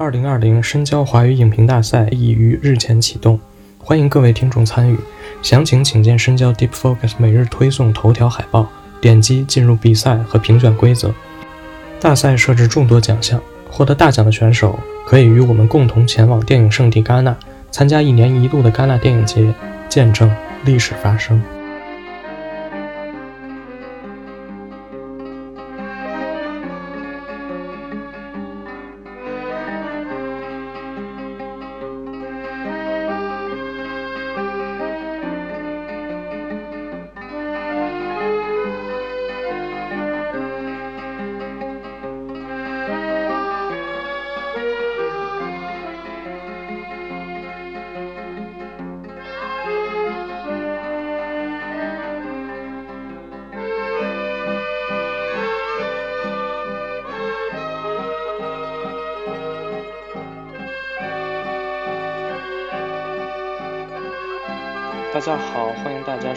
二零二零深交华语影评大赛已于日前启动，欢迎各位听众参与。详情请见深交 Deep Focus 每日推送头条海报，点击进入比赛和评选规则。大赛设置众多奖项，获得大奖的选手可以与我们共同前往电影圣地戛纳，参加一年一度的戛纳电影节，见证历史发生。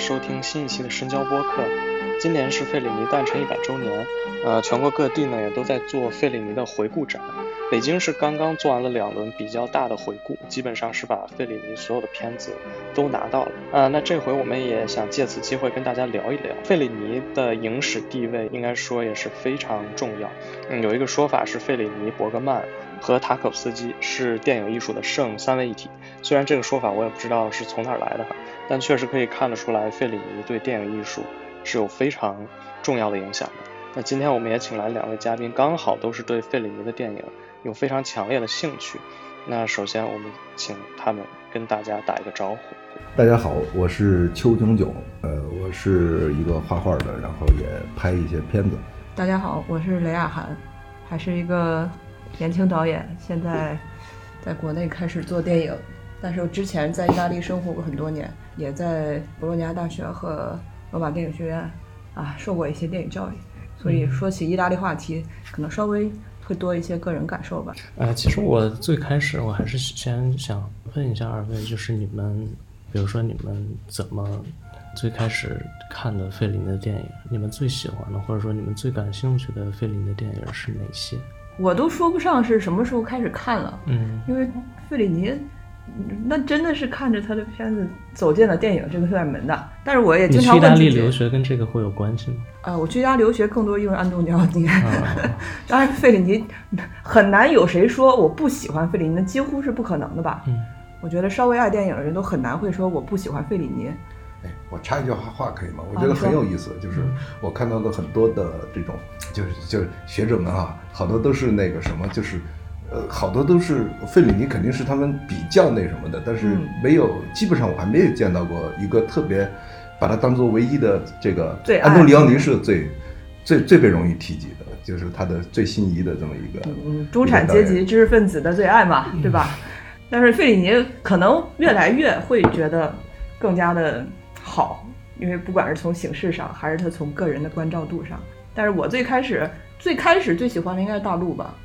收听新一期的深交播客。今年是费里尼诞辰一百周年，呃，全国各地呢也都在做费里尼的回顾展。北京是刚刚做完了两轮比较大的回顾，基本上是把费里尼所有的片子都拿到了。啊，那这回我们也想借此机会跟大家聊一聊费里尼的影史地位，应该说也是非常重要。嗯，有一个说法是费里尼、伯格曼和塔可夫斯基是电影艺术的圣三位一体。虽然这个说法我也不知道是从哪儿来的哈。但确实可以看得出来，费里尼对电影艺术是有非常重要的影响的。那今天我们也请来两位嘉宾，刚好都是对费里尼的电影有非常强烈的兴趣。那首先我们请他们跟大家打一个招呼。大家好，我是邱炯炯，呃，我是一个画画的，然后也拍一些片子。大家好，我是雷亚涵，还是一个年轻导演，现在 在国内开始做电影。但是我之前在意大利生活过很多年，也在博洛尼亚大学和罗马电影学院啊受过一些电影教育，所以说起意大利话题，可能稍微会多一些个人感受吧。呃，其实我最开始我还是先想问一下二位，就是你们，比如说你们怎么最开始看的费林的电影？你们最喜欢的，或者说你们最感兴趣的费林的电影是哪些？我都说不上是什么时候开始看了，嗯，因为费里尼。那真的是看着他的片子走进了电影这个院门的，但是我也经常问你去意大利留学跟这个会有关系吗？啊，我去意大利留学更多因为安东尼奥 尼，当然费里尼很难有谁说我不喜欢费里尼，那几乎是不可能的吧？嗯，我觉得稍微爱电影的人都很难会说我不喜欢费里尼。哎，我插一句话话可以吗？我觉得很有意思，就是我看到的很多的这种，就是就是学者们啊，好多都是那个什么，就是。呃，好多都是费里尼，肯定是他们比较那什么的，但是没有，基本上我还没有见到过一个特别把它当做唯一的这个。安东尼奥尼是最最最被容易提及的，就是他的最心仪的这么一个。嗯，中产阶级知识分子的最爱嘛，对吧？但是费里尼可能越来越会觉得更加的好，因为不管是从形式上，还是他从个人的关照度上。但是我最开始最开始最喜欢的应该是大陆吧。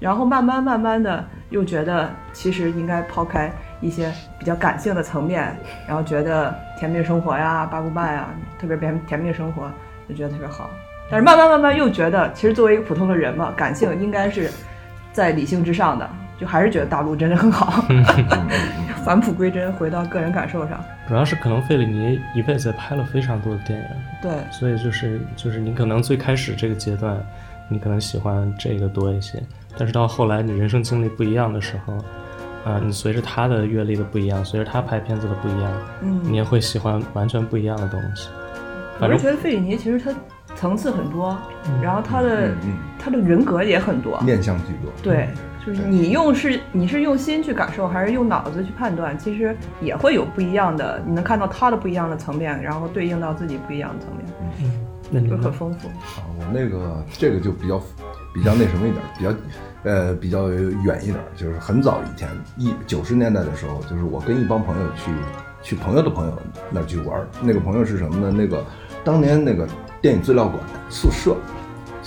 然后慢慢慢慢的又觉得，其实应该抛开一些比较感性的层面，然后觉得甜蜜生活呀、八股半呀，特别甜甜蜜生活，就觉得特别好。但是慢慢慢慢又觉得，其实作为一个普通的人嘛，感性应该是在理性之上的，就还是觉得大陆真的很好。返璞归真，回到个人感受上。主要是可能费里尼一辈子拍了非常多的电影，对，所以就是就是你可能最开始这个阶段，你可能喜欢这个多一些。但是到后来，你人生经历不一样的时候，啊，你随着他的阅历的不一样，随着他拍片子的不一样，嗯，你也会喜欢完全不一样的东西。我是觉得费里尼其实他层次很多，然后他的他的人格也很多，面相巨多。对，就是你用是你是用心去感受，还是用脑子去判断，其实也会有不一样的。你能看到他的不一样的层面，然后对应到自己不一样的层面，嗯，那就很丰富。啊，我那个这个就比较。比较那什么一点，比较，呃，比较远一点，就是很早以前，一九十年代的时候，就是我跟一帮朋友去，去朋友的朋友那儿去玩那个朋友是什么呢？那个当年那个电影资料馆宿舍，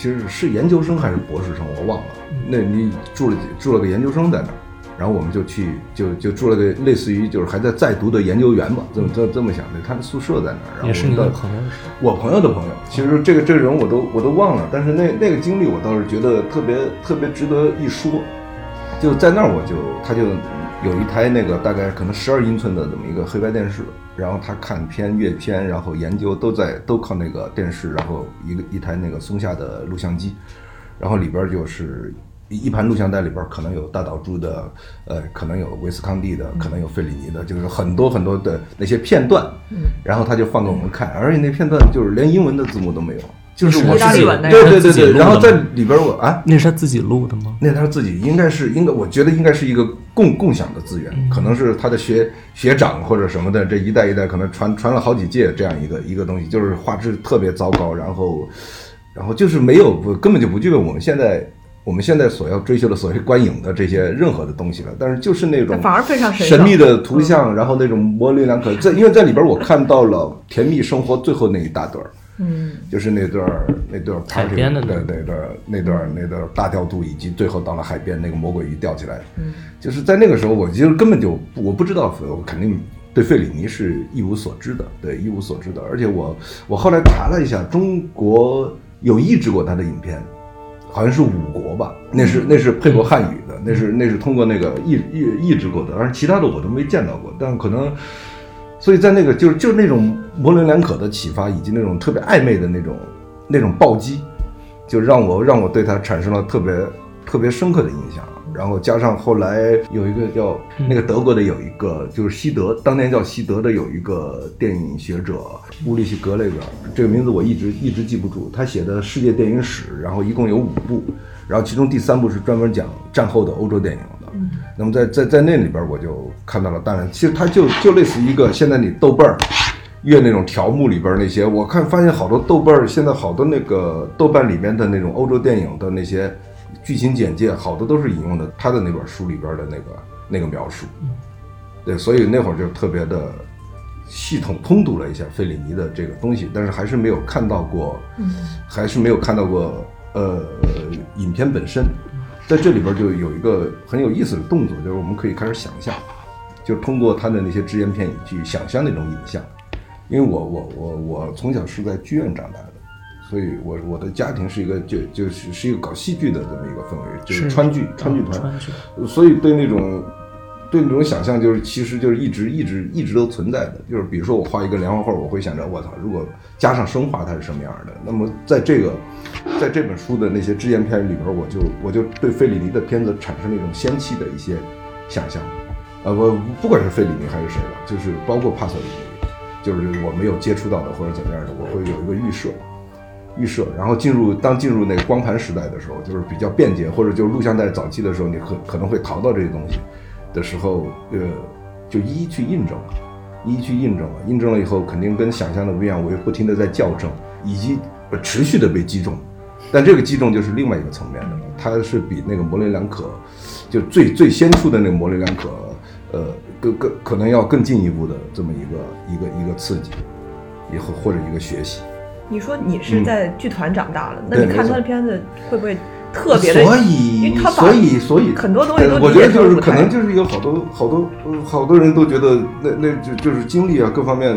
其实是研究生还是博士生，我忘了。那你住了住了个研究生在那儿。然后我们就去，就就住了个类似于就是还在在读的研究员吧，这么这这么想的。他的宿舍在那儿，也是你的朋友，我朋友的朋友。其实这个这个人我都我都忘了，但是那那个经历我倒是觉得特别特别值得一说。就在那儿我就他就有一台那个大概可能十二英寸的这么一个黑白电视，然后他看片阅片，然后研究都在都靠那个电视，然后一个一台那个松下的录像机，然后里边就是一一盘录像带里边可能有大岛渚的，呃，可能有维斯康蒂的，可能有费里尼的，就是很多很多的那些片段，然后他就放给我们看，而且那片段就是连英文的字幕都没有，就是我意大利文那个对对对对，然后在里边我啊。那是他自己录的吗？那他自己应该是应该，我觉得应该是一个共共享的资源，可能是他的学学长或者什么的，这一代一代可能传传了好几届这样一个一个东西，就是画质特别糟糕，然后然后就是没有不根本就不具备我们现在我们现在所要追求的所谓观影的这些任何的东西了，但是就是那种反而非常神神秘的的图像，然后那种模棱两可，在因为在里边我看到了《甜蜜生活》最后那一大段儿。嗯，就是那段儿那段儿海边的那段儿那段儿那段儿大调度，以及最后到了海边那个魔鬼鱼钓起来，嗯，就是在那个时候，我其实根本就我不知道，我肯定对费里尼是一无所知的，对一无所知的，而且我我后来查了一下，中国有译制过他的影片，好像是五国吧，那是那是配过汉语的，那是那是通过那个译译译制过的，但是其他的我都没见到过，但可能。所以在那个就是就是那种模棱两可的启发，以及那种特别暧昧的那种那种暴击，就让我让我对他产生了特别特别深刻的印象。然后加上后来有一个叫那个德国的有一个就是西德，当年叫西德的有一个电影学者乌利希格雷格，这个名字我一直一直记不住。他写的世界电影史，然后一共有五部，然后其中第三部是专门讲战后的欧洲电影的。那么在在在那里边，我就看到了，当然，其实它就就类似于一个现在你豆瓣儿阅那种条目里边那些，我看发现好多豆瓣儿现在好多那个豆瓣里面的那种欧洲电影的那些剧情简介，好多都是引用的他的那本书里边的那个那个描述。对，所以那会儿就特别的系统通读了一下费里尼的这个东西，但是还是没有看到过，还是没有看到过呃影片本身。在这里边就有一个很有意思的动作，就是我们可以开始想象，就是通过他的那些只言片语去想象那种影像。因为我我我我从小是在剧院长大的，所以我我的家庭是一个就就是是一个搞戏剧的这么一个氛围，就是是川剧川剧团，所以对那种对那种想象，就是其实就是一直一直一直都存在的。就是比如说我画一个连环画，我会想着我操，如果加上生化它是什么样的？那么在这个在这本书的那些只言片语里边，我就我就对费里尼的片子产生了一种仙气的一些想象。呃，我不管是费里尼还是谁了，就是包括帕索里尼，就是我没有接触到的或者怎么样的，我会有一个预设。预设，然后进入当进入那个光盘时代的时候，就是比较便捷，或者就是录像带早期的时候，你可可能会淘到这些东西的时候，呃，就一一去印证，一一去印证了，印证了以后，肯定跟想象的不一样，我又不停的在校正，以及持续的被击中，但这个击中就是另外一个层面的了，它是比那个模棱两可，就最最先出的那个模棱两可，呃，更更可能要更进一步的这么一个一个一个刺激，以后或者一个学习。你说你是在剧团长大了，那你看他的片子会不会特别的？所以所以所以很多东西都呃我觉得就是可能就是有好多好多呃好多人都觉得那那就就是经历啊各方面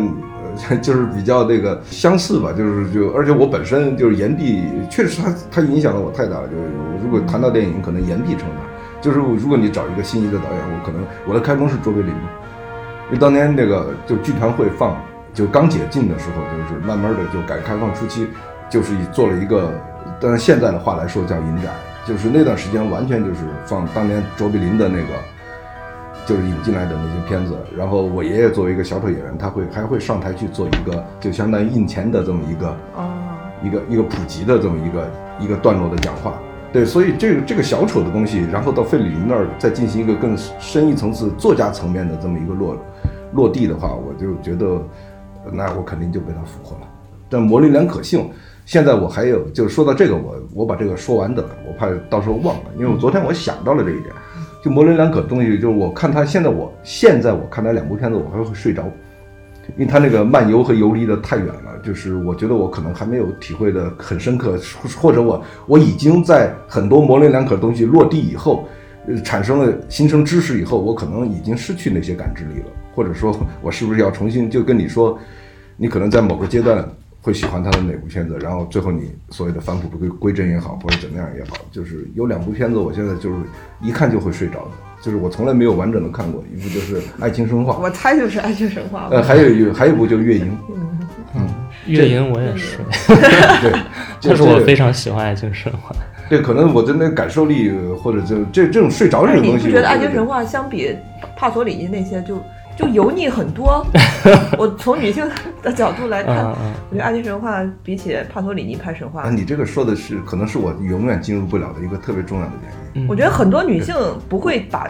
呃 就是比较那个相似吧，就是就而且我本身就是岩壁，确实它它影响了我太大了。就是如果谈到电影，可能岩壁成长。就是如果你找一个心仪的导演，我可能我的开工是卓别林，因为当年那个就剧团会放，就刚解禁的时候，就是慢慢的就改革开放初期，就是以做了一个，但是现在的话来说叫影展，就是那段时间完全就是放当年卓别林的那个，就是引进来的那些片子。然后我爷爷作为一个小丑演员，他会还会上台去做一个就相当于印钱的这么一个哦，一个一个普及的这么一个一个段落的讲话。对，所以这个这个小丑的东西，然后到费里尼那儿再进行一个更深一层次作家层面的这么一个落落地的话，我就觉得，那我肯定就被他俘获了。但模棱两可性，现在我还有，就是说到这个，我我把这个说完的，我怕到时候忘了，因为我昨天我想到了这一点，就模棱两可东西，就是我看他现在我现在我看他两部片子，我还会睡着。因为他那个漫游和游离的太远了，就是我觉得我可能还没有体会的很深刻，或者我我已经在很多模棱两可的东西落地以后，呃，产生了新生知识以后，我可能已经失去那些感知力了，或者说我是不是要重新就跟你说，你可能在某个阶段会喜欢他的哪部片子，然后最后你所谓的返璞归归真也好，或者怎么样也好，就是有两部片子，我现在就是一看就会睡着的，就是我从来没有完整的看过，一部就是《爱情神话》，我猜就是《爱情神话》。呃，还有一还有一部就是《月影》，月影我也是，对，就是我非常喜欢《爱情神话》。对，可能我的那感受力或者就这这种睡着这种东西，你不觉得《爱情神话》相比帕索里尼那些就就油腻很多？我从女性的角度来看，我觉得《爱情神话》比起帕托里尼拍神话，啊，你这个说的是可能是我永远进入不了的一个特别重要的原因。我觉得很多女性不会把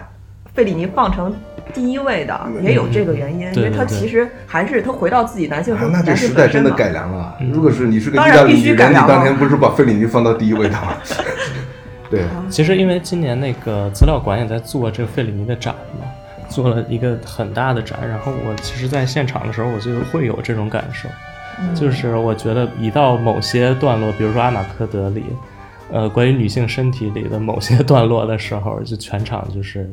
费里尼放成第一位的，也有这个原因，因为他其实还是他回到自己男性那这时代真的改良了。如果是你是个意大利女人，你当年不是把费里尼放到第一位的吗？对，其实因为今年那个资料馆也在做这个费里尼的展嘛，做了一个很大的展。然后我其实，在现场的时候，我就会有这种感受，就是我觉得一到某些段落，比如说阿马科德里，呃，关于女性身体里的某些段落的时候，就全场就是。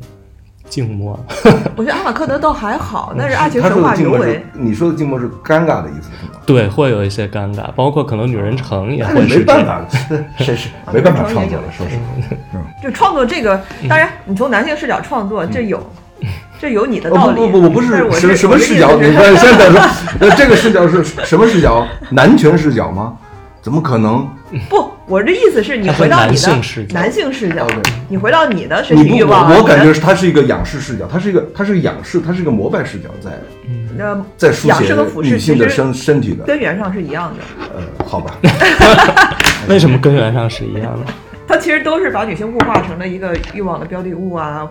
静默，我觉得阿马克德倒还好，但是爱情神话尤为。你说的静默是尴尬的意思是吗？对，会有一些尴尬，包括可能女人城也会是。没办法，是是没办法创作了，说实话。就创作这个，当然你从男性视角创作，这有这有你的道理。不不不，不是什什么视角？你看现在说，这个视角是什么视角？男权视角吗？怎么可能？不。我这意思是你回到你的男性视角，你回到你的身体欲望。我感觉它是一个仰视视角，它是一个，它是仰视，它是一个膜拜视角，在那在书写女性的身身体的根源上是一样的。呃，好吧。为什么根源上是一样的？它其实都是把女性物化成了一个欲望的标的物啊。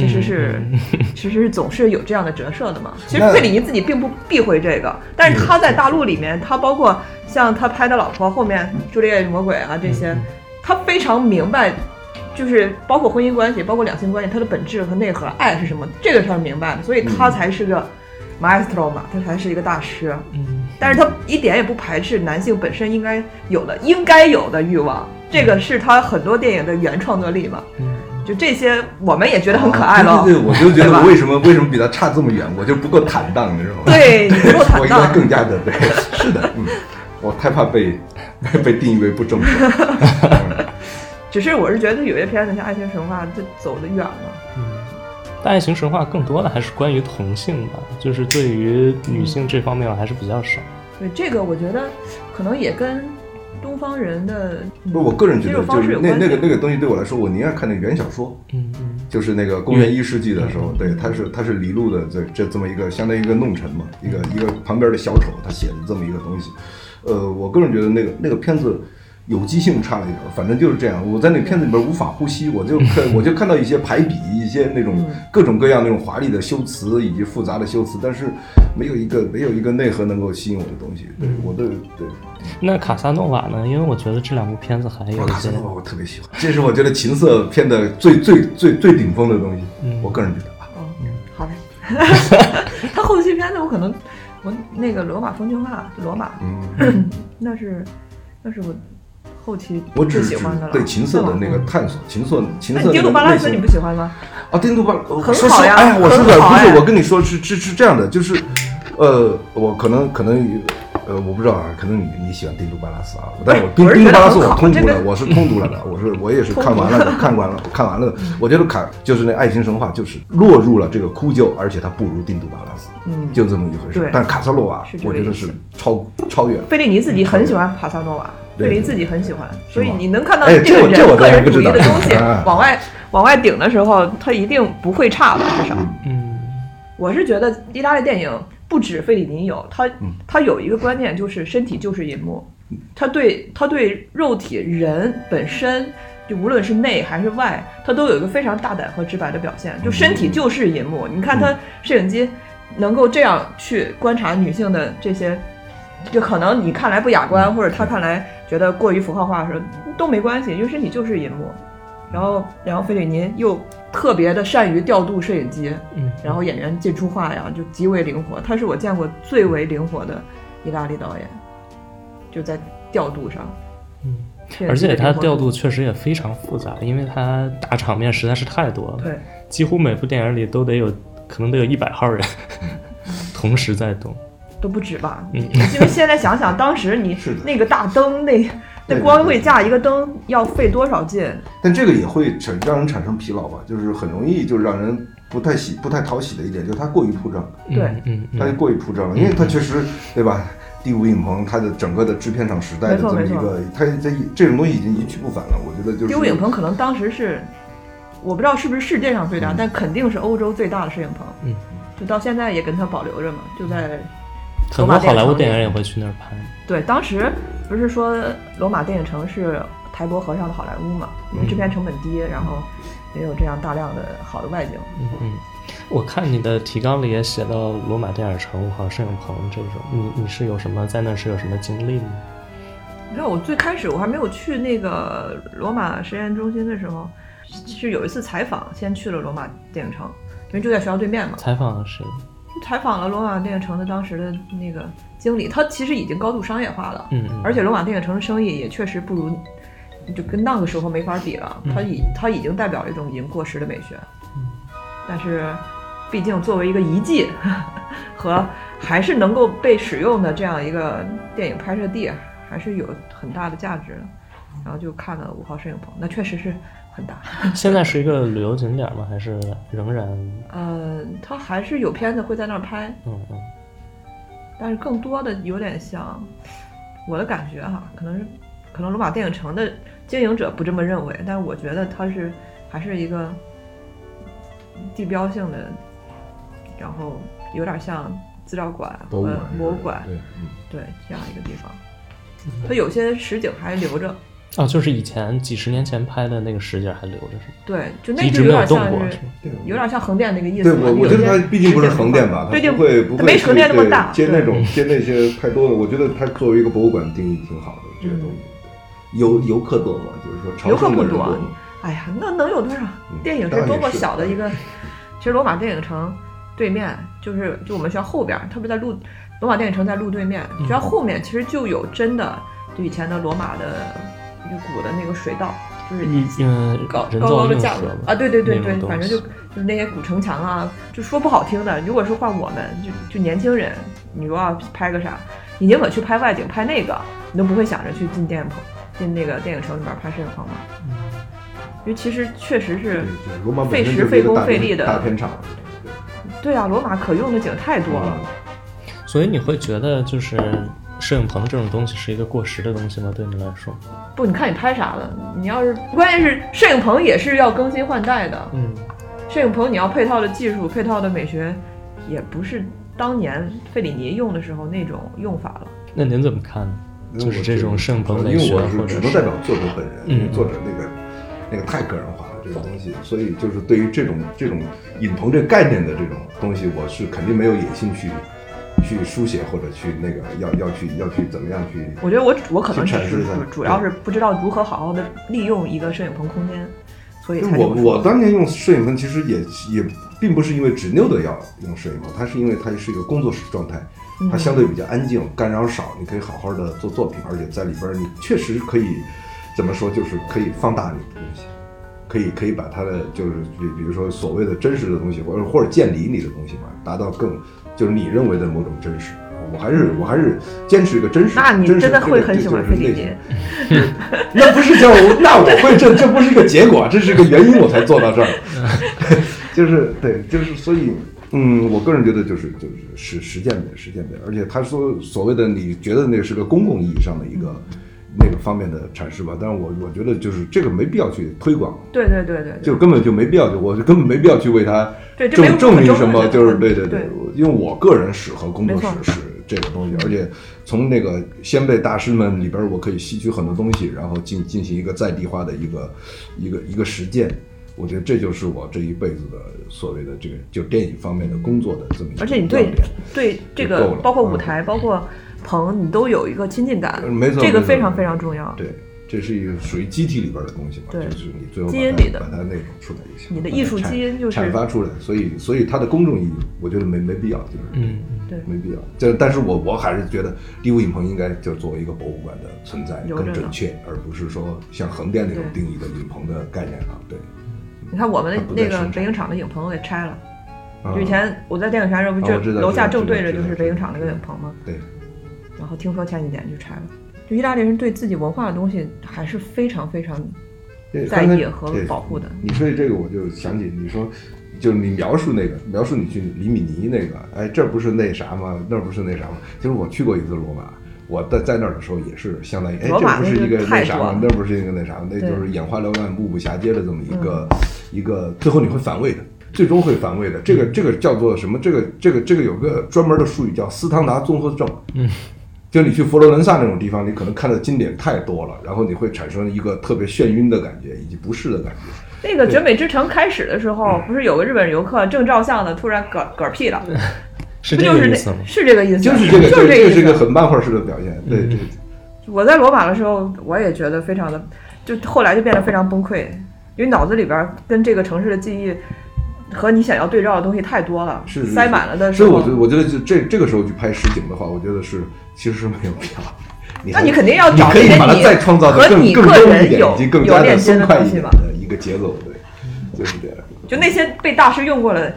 其实是，其实是总是有这样的折射的嘛。其实费里尼自己并不避讳这个，但是他在大陆里面，他包括像他拍的老婆后面《朱丽叶与魔鬼》啊这些，他非常明白，就是包括婚姻关系，包括两性关系，它的本质和内核，爱是什么，这个他是明白的，所以他才是个 maestro 嘛，他才是一个大师。嗯，但是他一点也不排斥男性本身应该有的、应该有的欲望，这个是他很多电影的原创作力嘛。嗯。就这些，我们也觉得很可爱了。对对，我就觉得我为什么为什么比他差这么远？我就不够坦荡，你知道吗？对，不够坦荡。我应该更加的对，是的，嗯，我太怕被 被定义为不正确。只是我是觉得有些片子像《爱情神话》就走得远了。嗯，但《爱情神话》更多的还是关于同性吧，就是对于女性这方面还是比较少。对这个，我觉得可能也跟。东方人的不，我个人觉得就是那那个那个东西对我来说，我宁愿看那个原小说，嗯嗯，就是那个公元一世纪的时候，对，他是他是李路的这这这么一个相当于一个弄臣嘛，一个一个旁边的小丑，他写的这么一个东西，呃，我个人觉得那个那个片子。有机性差了一点，反正就是这样。我在那片子里边无法呼吸，我就 看我就看到一些排比，一些那种各种各样那种华丽的修辞以及复杂的修辞，但是没有一个没有一个内核能够吸引我的东西。对，我的对。那卡萨诺瓦呢？因为我觉得这两部片子还有卡萨诺瓦，我特别喜欢，这是我觉得情色片的最最最最顶峰的东西。我个人觉得啊。嗯，好嘞。他后期片子我可能我那个罗马风情画，罗马，嗯，那是那是我。后期我只喜欢的对情色的那个探索，情色情色。丁杜巴拉斯你不喜欢吗？啊，丁杜巴很好呀。哎呀，我说的不是，我跟你说是是是这样的，就是，呃，我可能可能。呃，我不知道啊，可能你你喜欢丁都巴拉斯啊，但是我丁丁都巴拉斯我通读了，我是通读了的，我是我也是看完了的，看完了看完了的。我觉得卡就是那爱情神话，就是落入了这个枯旧，而且它不如丁都巴拉斯，嗯，就这么一回事。但卡萨诺瓦，我觉得是超超越。费利尼自己很喜欢卡萨诺瓦，费利尼自己很喜欢，所以你能看到这个人个人主义的东西 往外往外顶的时候，他一定不会差的，至少。嗯，我是觉得意大利电影。不止费里尼有他，他有一个观念，就是身体就是银幕。他对他对肉体人本身，就无论是内还是外，他都有一个非常大胆和直白的表现。就身体就是银幕，你看他摄影机能够这样去观察女性的这些，就可能你看来不雅观，或者他看来觉得过于符号化的时候都没关系，因为身体就是银幕。然后，然后费里尼又特别的善于调度摄影机，嗯，然后演员进出画呀，就极为灵活。他是我见过最为灵活的意大利导演，就在调度上，嗯，而且他调度确实也非常复杂，因为他大场面实在是太多了，对，几乎每部电影里都得有，可能得有一百号人 同时在动。都不止吧？嗯 因为现在想想，当时你那个大灯，那那光会架一个灯要费多少劲？但这个也会产让人产生疲劳吧，就是很容易就让人不太喜不太讨喜的一点，就是它过于铺张，对嗯嗯它就过于铺张了，因为它确实对吧？第五影棚它的整个的制片厂时代的这么一个，它这这种东西已经一去不返了，我觉得就是第五影棚可能当时是，我不知道是不是世界上最大，嗯但肯定是欧洲最大的摄影棚。嗯，就到现在也跟它保留着嘛，就在很多好莱坞电影影也会去那儿拍。对，当时不是说罗马电影城是台伯河上的好莱坞嘛，因为制片成本低，然后也有这样大量的好的外景。嗯嗯，我看你的提纲里也写到罗马电影城和摄影棚这种，你你是有什么在那是有什么经历吗？你知道我最开始我还没有去那个罗马实验中心的时候，是有一次采访，先去了罗马电影城，因为就在学校对面嘛，采访了谁？采访了罗马电影城的当时的那个经理，他其实已经高度商业化了，嗯嗯，而且罗马电影城的生意也确实不如，就跟那个时候没法比了。他已他已经代表了一种已经过时的美学，嗯但是毕竟作为一个遗迹和还是能够被使用的这样一个电影拍摄地，还是有很大的价值的。然后就看了五号摄影棚，那确实是很大。现在是一个旅游景点吗？还是仍然？嗯，它还是有片子会在那儿拍，嗯嗯但是更多的有点像我的感觉哈，可能是可能罗马电影城的经营者不这么认为，但是我觉得它是还是一个地标性的，然后有点像资料馆和博物馆对这样一个地方。它有些实景还留着，哦，就是以前几十年前拍的那个实景还留着是吗？对，就那一就有直没有动点像是过是吗？对有点像横店那个意思对。我我觉得它毕竟不是横店吧，它不会不会它没横店那么大，接那种接那些太多的，我觉得它作为一个博物馆定义挺好的，这个东西。游游客多吗？就是说游客圣的不多人多吗？哎呀，那能有多少？电影是多么小的一个，其实罗马电影城对面就是就我们学校后边儿，特别在路罗马电影城在路对面，学校后面其实就有真的就以前的罗马的古的那个水道，就是嗯，高高高的造运河嘛架子啊，对对对对反正就就是那些古城墙啊，就说不好听的，如果是换我们就就年轻人，你如果要拍个啥，你宁可去拍外景，拍那个，你都不会想着去进电影棚，进那个电影城里面拍摄影棚嘛。因为其实确实是费时费工费力的大片场。对啊，罗马可用的景太多了。所以你会觉得就是摄影棚这种东西是一个过时的东西吗？对你来说？不，你看你拍啥了？你要是关键是摄影棚也是要更新换代的，嗯摄影棚你要配套的技术、配套的美学，也不是当年费里尼用的时候那种用法了。那您怎么看呢？就是这种摄影棚美因为我学或者是只能代表作者本人，嗯因为作者那个那个太个人化了这个东西，所以就是对于这种这种影棚这概念的这种东西，我是肯定没有野心去去书写或者去那个要要去要去怎么样去。我觉得我我可能只是去阐释它主主要是不知道如何好好的利用一个摄影棚空间，所以才我我当年用摄影棚，其实也也并不是因为执拗的要用摄影棚，它是因为它是一个工作室状态，它相对比较安静，干扰少，你可以好好的做作品，而且在里边你确实可以怎么说，就是可以放大你的东西，可以可以把它的就是比比如说所谓的真实的东西，或者或者建立你的东西嘛，达到更就是你认为的某种真实。我还是我还是坚持一个真实。那你真实的会很喜欢费里尼。那不是叫，那我会这这不是一个结果，这是一个原因，我才做到这儿。就是对，就是所以，嗯，我个人觉得就是就是实实践的实践的，而且他说所谓的你觉得那是个公共意义上的一个那个方面的阐释吧，但是我我觉得就是这个没必要去推广，对对对对，就根本就没必要，就我就根本没必要去为他证证明什么，就是对对论对因为我个人史和工作没错。史是这个东西，而且从那个先辈大师们里边，我可以吸取很多东西，然后进进行一个在地化的一个一个一个实践。我觉得这就是我这一辈子的所谓的这个就电影方面的工作的这么一个而且你对对这个包括舞嗯。台，包括棚，你都有一个亲近感呃，没错这个非常非常重要。对，这是一个属于机体里边的东西嘛，对就是你最后把基因里的它把它那种出来就行。你的艺术基因就是阐发出来，所以所以它的公众意义，我觉得没没必要，就是嗯，对没必要。这但是我我还是觉得第五影棚应该就作为一个博物馆的存在更准确，而不是说像横店那种定义的影棚的概念啊。对，你看我们那那个北影厂的影棚给拆了，啊就以前我在电影学院时候，不就楼下正对着就是北影厂那个影棚吗？对，然后听说前几年就拆了。就意大利人对自己文化的东西还是非常非常在意和保护的。你说起这个，我就想起你说，就是你描述那个，描述你去里米尼那个，哎，这不是那啥吗？那不是那啥吗？其实我去过一次罗马，我在在那儿的时候也是相当于，哎，这不是一个那啥吗？那不是一个那啥吗？那就是眼花缭乱、目不暇接的这么一个、嗯一个，最后你会反胃的。最终会反胃的，这个这个叫做什么？这个这个这个有个专门的术语叫斯汤达综合症。嗯，就你去佛罗伦萨那种地方，你可能看的经典太多了，然后你会产生一个特别眩晕的感觉，以及不适的感觉。那个绝美之城开始的时候，不是有个日本游客正照相呢，突然嗝嗝屁了，是这个意思吗？是这个意思？就是这个，就是这个是一个。很漫画式的表现。对对，我在罗马的时候，我也觉得非常的，就后来就变得非常崩溃，因为脑子里边跟这个城市的记忆和你想要对照的东西太多了，是是塞满了的时候所以我觉，得，我觉得就这这个时候去拍实景的话，我觉得是其实是没有必要。你那你肯定要找你可以一些你把它再创造的更和你个更优一点，人有以及更加有链接松快的东西嘛一点的一个节奏，对，就是这样。就那些被大师用过了，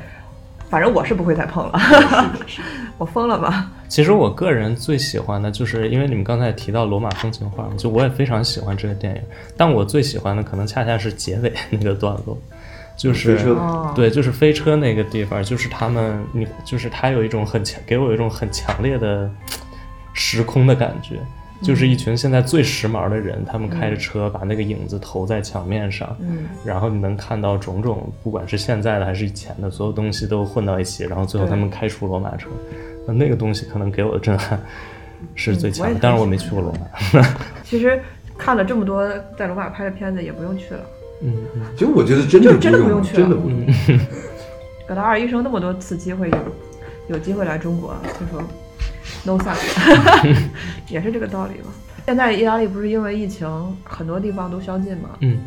反正我是不会再碰了。我疯了吧？其实我个人最喜欢的就是，因为你们刚才提到罗马风情画，就我也非常喜欢这个电影，但我最喜欢的可能恰恰是结尾那个段落，就是对，就是飞车那个地方，就是他们，你就是他有一种很强，给我一种很强烈的时空的感觉，就是一群现在最时髦的人，他们开着车把那个影子投在墙面上，嗯，然后你能看到种种，不管是现在的还是以前的，所有东西都混到一起，然后最后他们开出罗马城，那那个东西可能给我的震撼是最强的。当然我没去过罗马，其实看了这么多在罗马拍的片子，也不用去了。嗯嗯。其实我觉得真的就真的不用用去了。真的不用。葛达尔医生那么多次机会有有机会来中国，他说 no thanks，也是这个道理吧。现在意大利不是因为疫情，很多地方都宵禁嘛，嗯，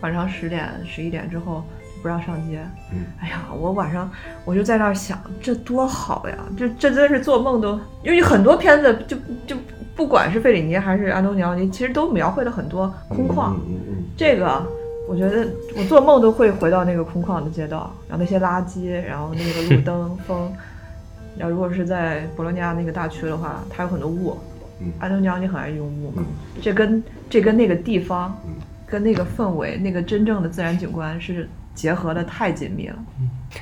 晚上十点、十一点之后就不让上街。嗯哎呀，我晚上我就在那儿想，这多好呀！这这真是做梦都，因为很多片子就就不管是费里尼还是安东尼奥尼，其实都描绘了很多空旷。嗯嗯嗯这个我觉得我做梦都会回到那个空旷的街道，然后那些垃圾，然后那个路灯、风。然后如果是在博洛尼亚那个大区的话，它有很多雾。嗯安东尼奥你很爱用雾嘛嗯，这跟这跟那个地方嗯，跟那个氛围、那个真正的自然景观是结合的太紧密了。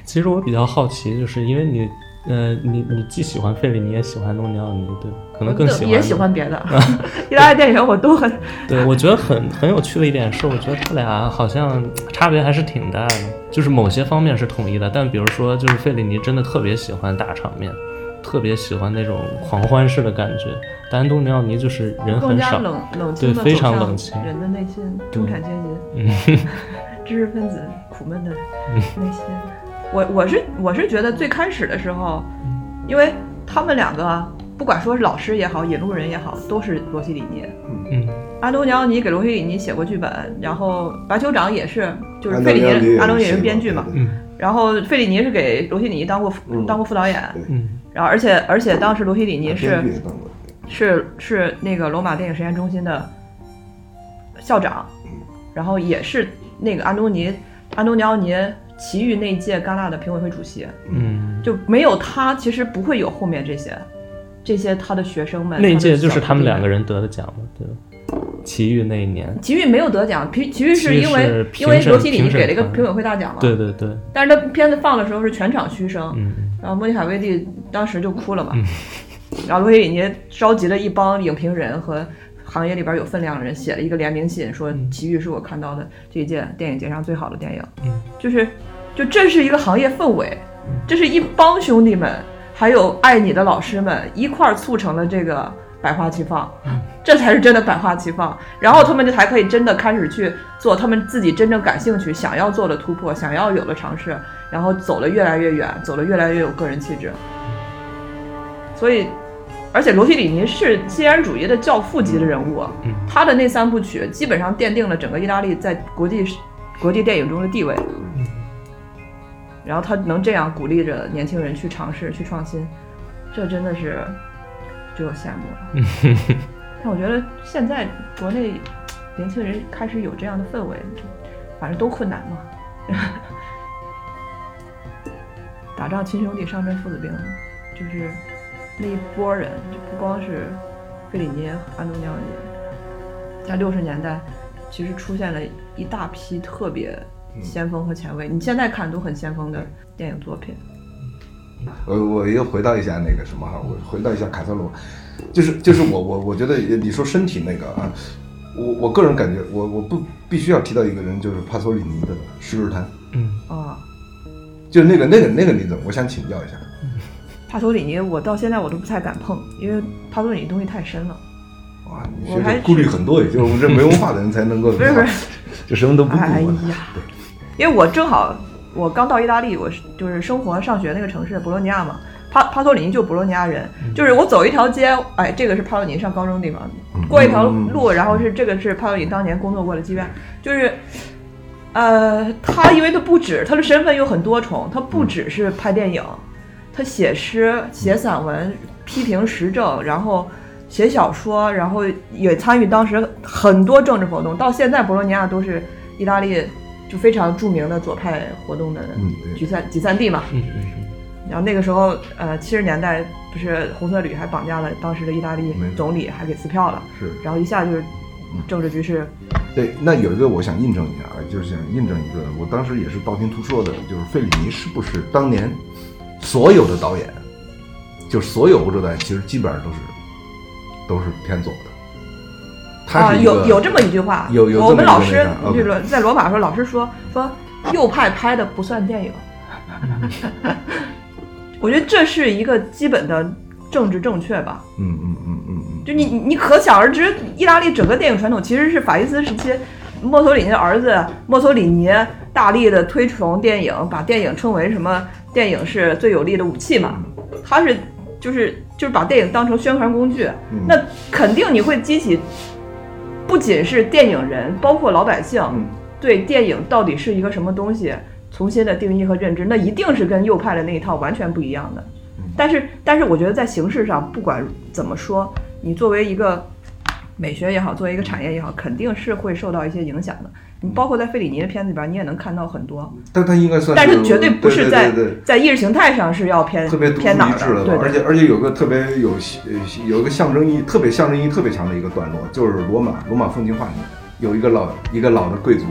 其实我比较好奇，就是因为你，呃，你你既喜欢费里尼，也喜欢安东尼奥尼，对吧？可能更喜欢也喜欢别的，意大利电影我都很。对，我觉得很很有趣的一点是，我觉得他俩好像差别还是挺大的，就是某些方面是统一的，但比如说，就是费里尼真的特别喜欢大场面，特别喜欢那种狂欢式的感觉，但安东尼奥尼就是人很少，冷冷对非常冷清人的内心，中产阶级、嗯知识分子苦闷的内心。我我是我是觉得最开始的时候，因为他们两个不管说是老师也好，引路人也好，都是罗西里尼。嗯。安东尼奥尼给罗西里尼写过剧本，然后白酋长也是，就是费里尼安东尼也是编剧嘛。然后费里尼是给罗西里尼当过、嗯。当过副导演，对。嗯。然后而且而且当时罗西里尼是是是那个罗马电影实验中心的校长嗯，然后也是那个安东尼安东尼奥尼奇遇那届戛纳的评委会主席，嗯，就没有他，其实不会有后面这些这些他的学生们。那届就是他们两个人得的奖嘛，对吧？奇遇那一年，奇遇没有得奖，奇奇遇是因为因为罗西里尼给了一个评委会大奖嘛，对对对，但是他片子放的时候是全场嘘声，嗯。然后莫妮卡威蒂当时就哭了嘛，然后罗西里尼召集了一帮影评人和行业里边有分量的人，写了一个联名信，说《奇遇》是我看到的这一届电影节上最好的电影。嗯，就是就这是一个行业氛围，这是一帮兄弟们，还有爱你的老师们一块儿促成了这个百花齐放。这才是真的百花齐放，然后他们就才可以真的开始去做他们自己真正感兴趣、想要做的突破、想要有的尝试，然后走了越来越远，走了越来越有个人气质。所以，而且罗西里尼是西安主义的教父级的人物，嗯他的那三部曲基本上奠定了整个意大利在国际国际电影中的地位。然后他能这样鼓励着年轻人去尝试、去创新，这真的是只有羡慕了。但我觉得现在国内年轻人开始有这样的氛围，反正都困难嘛。打仗亲兄弟，上阵父子兵，就是那一波人，就不光是费里尼、安东尼奥尼，在六十年代其实出现了一大批特别先锋和前卫，你现在看都很先锋的电影作品。我我又回到一下那个什么哈，我回到一下凯特罗，就是就是我我我觉得你说身体那个啊，我我个人感觉我我不必须要提到一个人，就是帕索里尼的《十日谈》，嗯，啊，就那个那个那个你怎么？我想请教一下。帕索里尼我到现在我都不太敢碰，因为帕索里尼东西太深了。哇，你我还这顾虑很多，也就是我们这没文化的人才能够，不是不是，就什么都不顾哎啊。呀，因为我正好我刚到意大利，我是就是生活上学那个城市博洛尼亚嘛，帕帕托里尼就博洛尼亚人，就是我走一条街，哎，这个是帕托里尼上高中的地方，过一条路，然后是这个是帕托里尼当年工作过的妓院，就是。呃，他因为他不止他的身份又很多重，他不只是拍电影，他写诗、写散文、批评时政，然后写小说，然后也参与当时很多政治活动。到现在，博洛尼亚都是意大利就非常著名的左派活动的集散集散地嘛。然后那个时候，呃，七十年代不是红色旅还绑架了当时的意大利总理，还给撕票了，是然后一下就是政治局势对，那有一个我想印证一下啊，就是想印证一个，我当时也是道听途说的，就是费里尼是不是当年所有的导演，就是所有欧洲导演，其实基本上都是都是偏左的。他啊，有有这么一句话，有有我们老师这个在罗马的时候，老师说说右派拍的不算电影。我觉得这是一个基本的政治正确吧。嗯嗯嗯嗯嗯，就你你你可想而知，意大利整个电影传统其实是法西斯时期，墨索里尼的儿子墨索里尼大力的推崇电影，把电影称为什么？电影是最有力的武器嘛。他是就是就是把电影当成宣传工具，嗯那肯定你会激起，不仅是电影人，包括老百姓嗯对电影到底是一个什么东西重新的定义和认知，那一定是跟右派的那一套完全不一样的。但是，但是我觉得在形式上，不管怎么说，你作为一个美学也好，作为一个产业也好，肯定是会受到一些影响的。你包括在费里尼的片子里边，你也能看到很多，但他应该算但是绝对不是在在意识形态上是要偏特别偏哪儿一帜的，对对而且而且有个特别有呃有一个象征意义特别象征意义特别强的一个段落，就是罗马罗马风情画里面有一个老一个老的贵族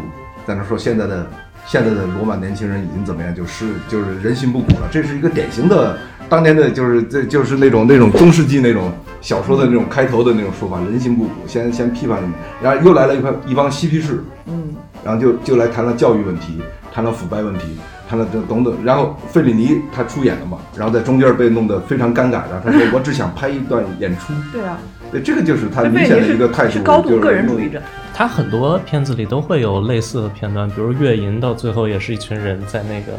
在那说现在的现在的罗马年轻人已经怎么样，就是就是人心不古了，这是一个典型的当年的就是这就是那种那种中世纪那种小说的那种开头的那种说法，人心不古，先先批判你们，然后又来了一帮一帮嬉皮士，嗯，然后就就来谈了教育问题，谈了腐败问题，谈了这等等。然后费里尼他出演了嘛，然后在中间被弄得非常尴尬。然后他说：“我只想拍一段演出。对啊，”对，这个就是他明显的一个态度，是高度就是个人主义者。他很多片子里都会有类似的片段，比如《月银》，到最后也是一群人在那个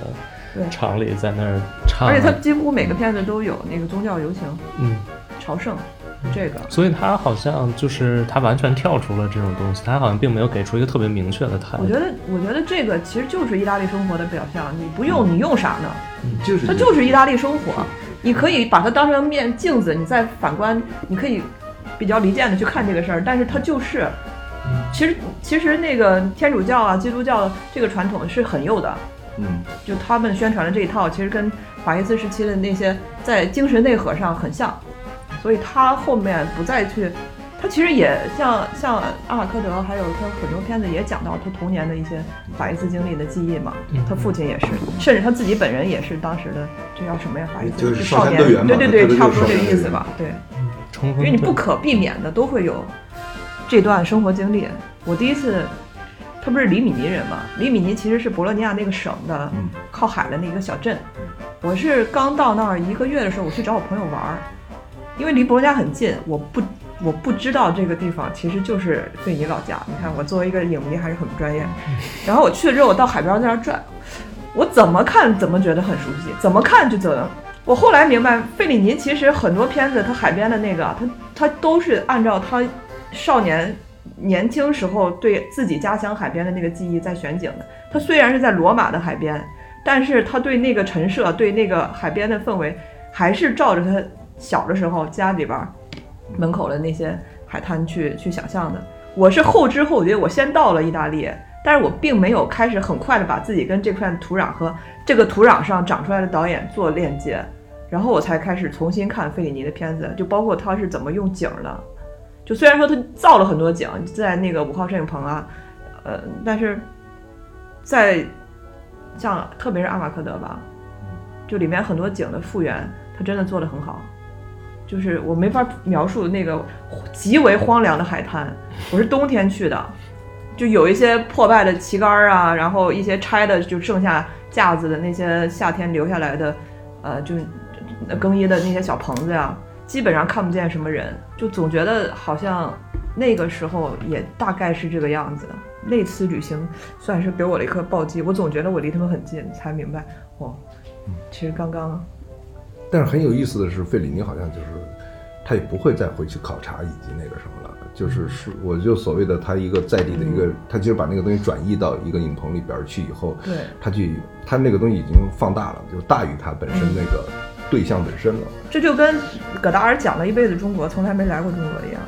对场里在那儿唱，而且他几乎每个片子都有那个宗教游行、嗯，朝圣，这个所以他好像就是他完全跳出了这种东西，他好像并没有给出一个特别明确的态度。我觉得，我觉得这个其实就是意大利生活的表象。你不用，你用啥呢？就是它就是意大利生活。你可以把它当成面镜子，你再反观，你可以比较离间的去看这个事儿。但是它就是，其实其实那个天主教啊、基督教这个传统是很幼的，嗯就他们宣传的这一套，其实跟法西斯时期的那些在精神内核上很像，所以他后面不再去，他其实也像像阿马科德，还有他很多片子也讲到他童年的一些法西斯经历的记忆嘛，他父亲也是，甚至他自己本人也是当时的这叫什么呀？法西斯就是少年对对对，差不多这个意思吧，对。因为你不可避免的都会有这段生活经历。我第一次，他不是里米尼人吗？里米尼其实是博洛尼亚那个省的嗯靠海的那个小镇。我是刚到那儿一个月的时候，我去找我朋友玩儿，因为离博洛尼亚很近，我不我不知道这个地方其实就是费尼老家。你看我作为一个影迷还是很不专业。然后我去了之后，我到海边在那儿转，我怎么看怎么觉得很熟悉，怎么看就怎么。我后来明白，费里尼其实很多片子，他海边的那个，他他都是按照他少年年轻时候对自己家乡海边的那个记忆在选景的。他虽然是在罗马的海边，但是他对那个陈设、对那个海边的氛围，还是照着他小的时候家里边门口的那些海滩去去想象的。我是后知后觉，我先到了意大利，但是我并没有开始很快的把自己跟这片土壤和这个土壤上长出来的导演做链接，然后我才开始重新看费里尼的片子，就包括他是怎么用景的。就虽然说他造了很多景，在那个五号摄影棚啊，呃，但是在像特别是阿马克德吧，就里面很多景的复原，他真的做得很好。就是我没法描述那个极为荒凉的海滩，我是冬天去的，就有一些破败的旗杆啊，然后一些拆的就剩下架子的那些夏天留下来的，呃，就是更衣的那些小棚子呀，基本上看不见什么人，就总觉得好像那个时候也大概是这个样子。那次旅行算是给我了一颗暴击，我总觉得我离他们很近，才明白，哦，其实刚刚。但是很有意思的是，费里尼好像就是他也不会再回去考察以及那个什么了，就是是我就所谓的他一个在地的一个，他其实把那个东西转移到一个影棚里边去以后，对，他去他那个东西已经放大了，就大于他本身那个对象本身了。这就跟葛达尔讲了一辈子中国，从来没来过中国一样。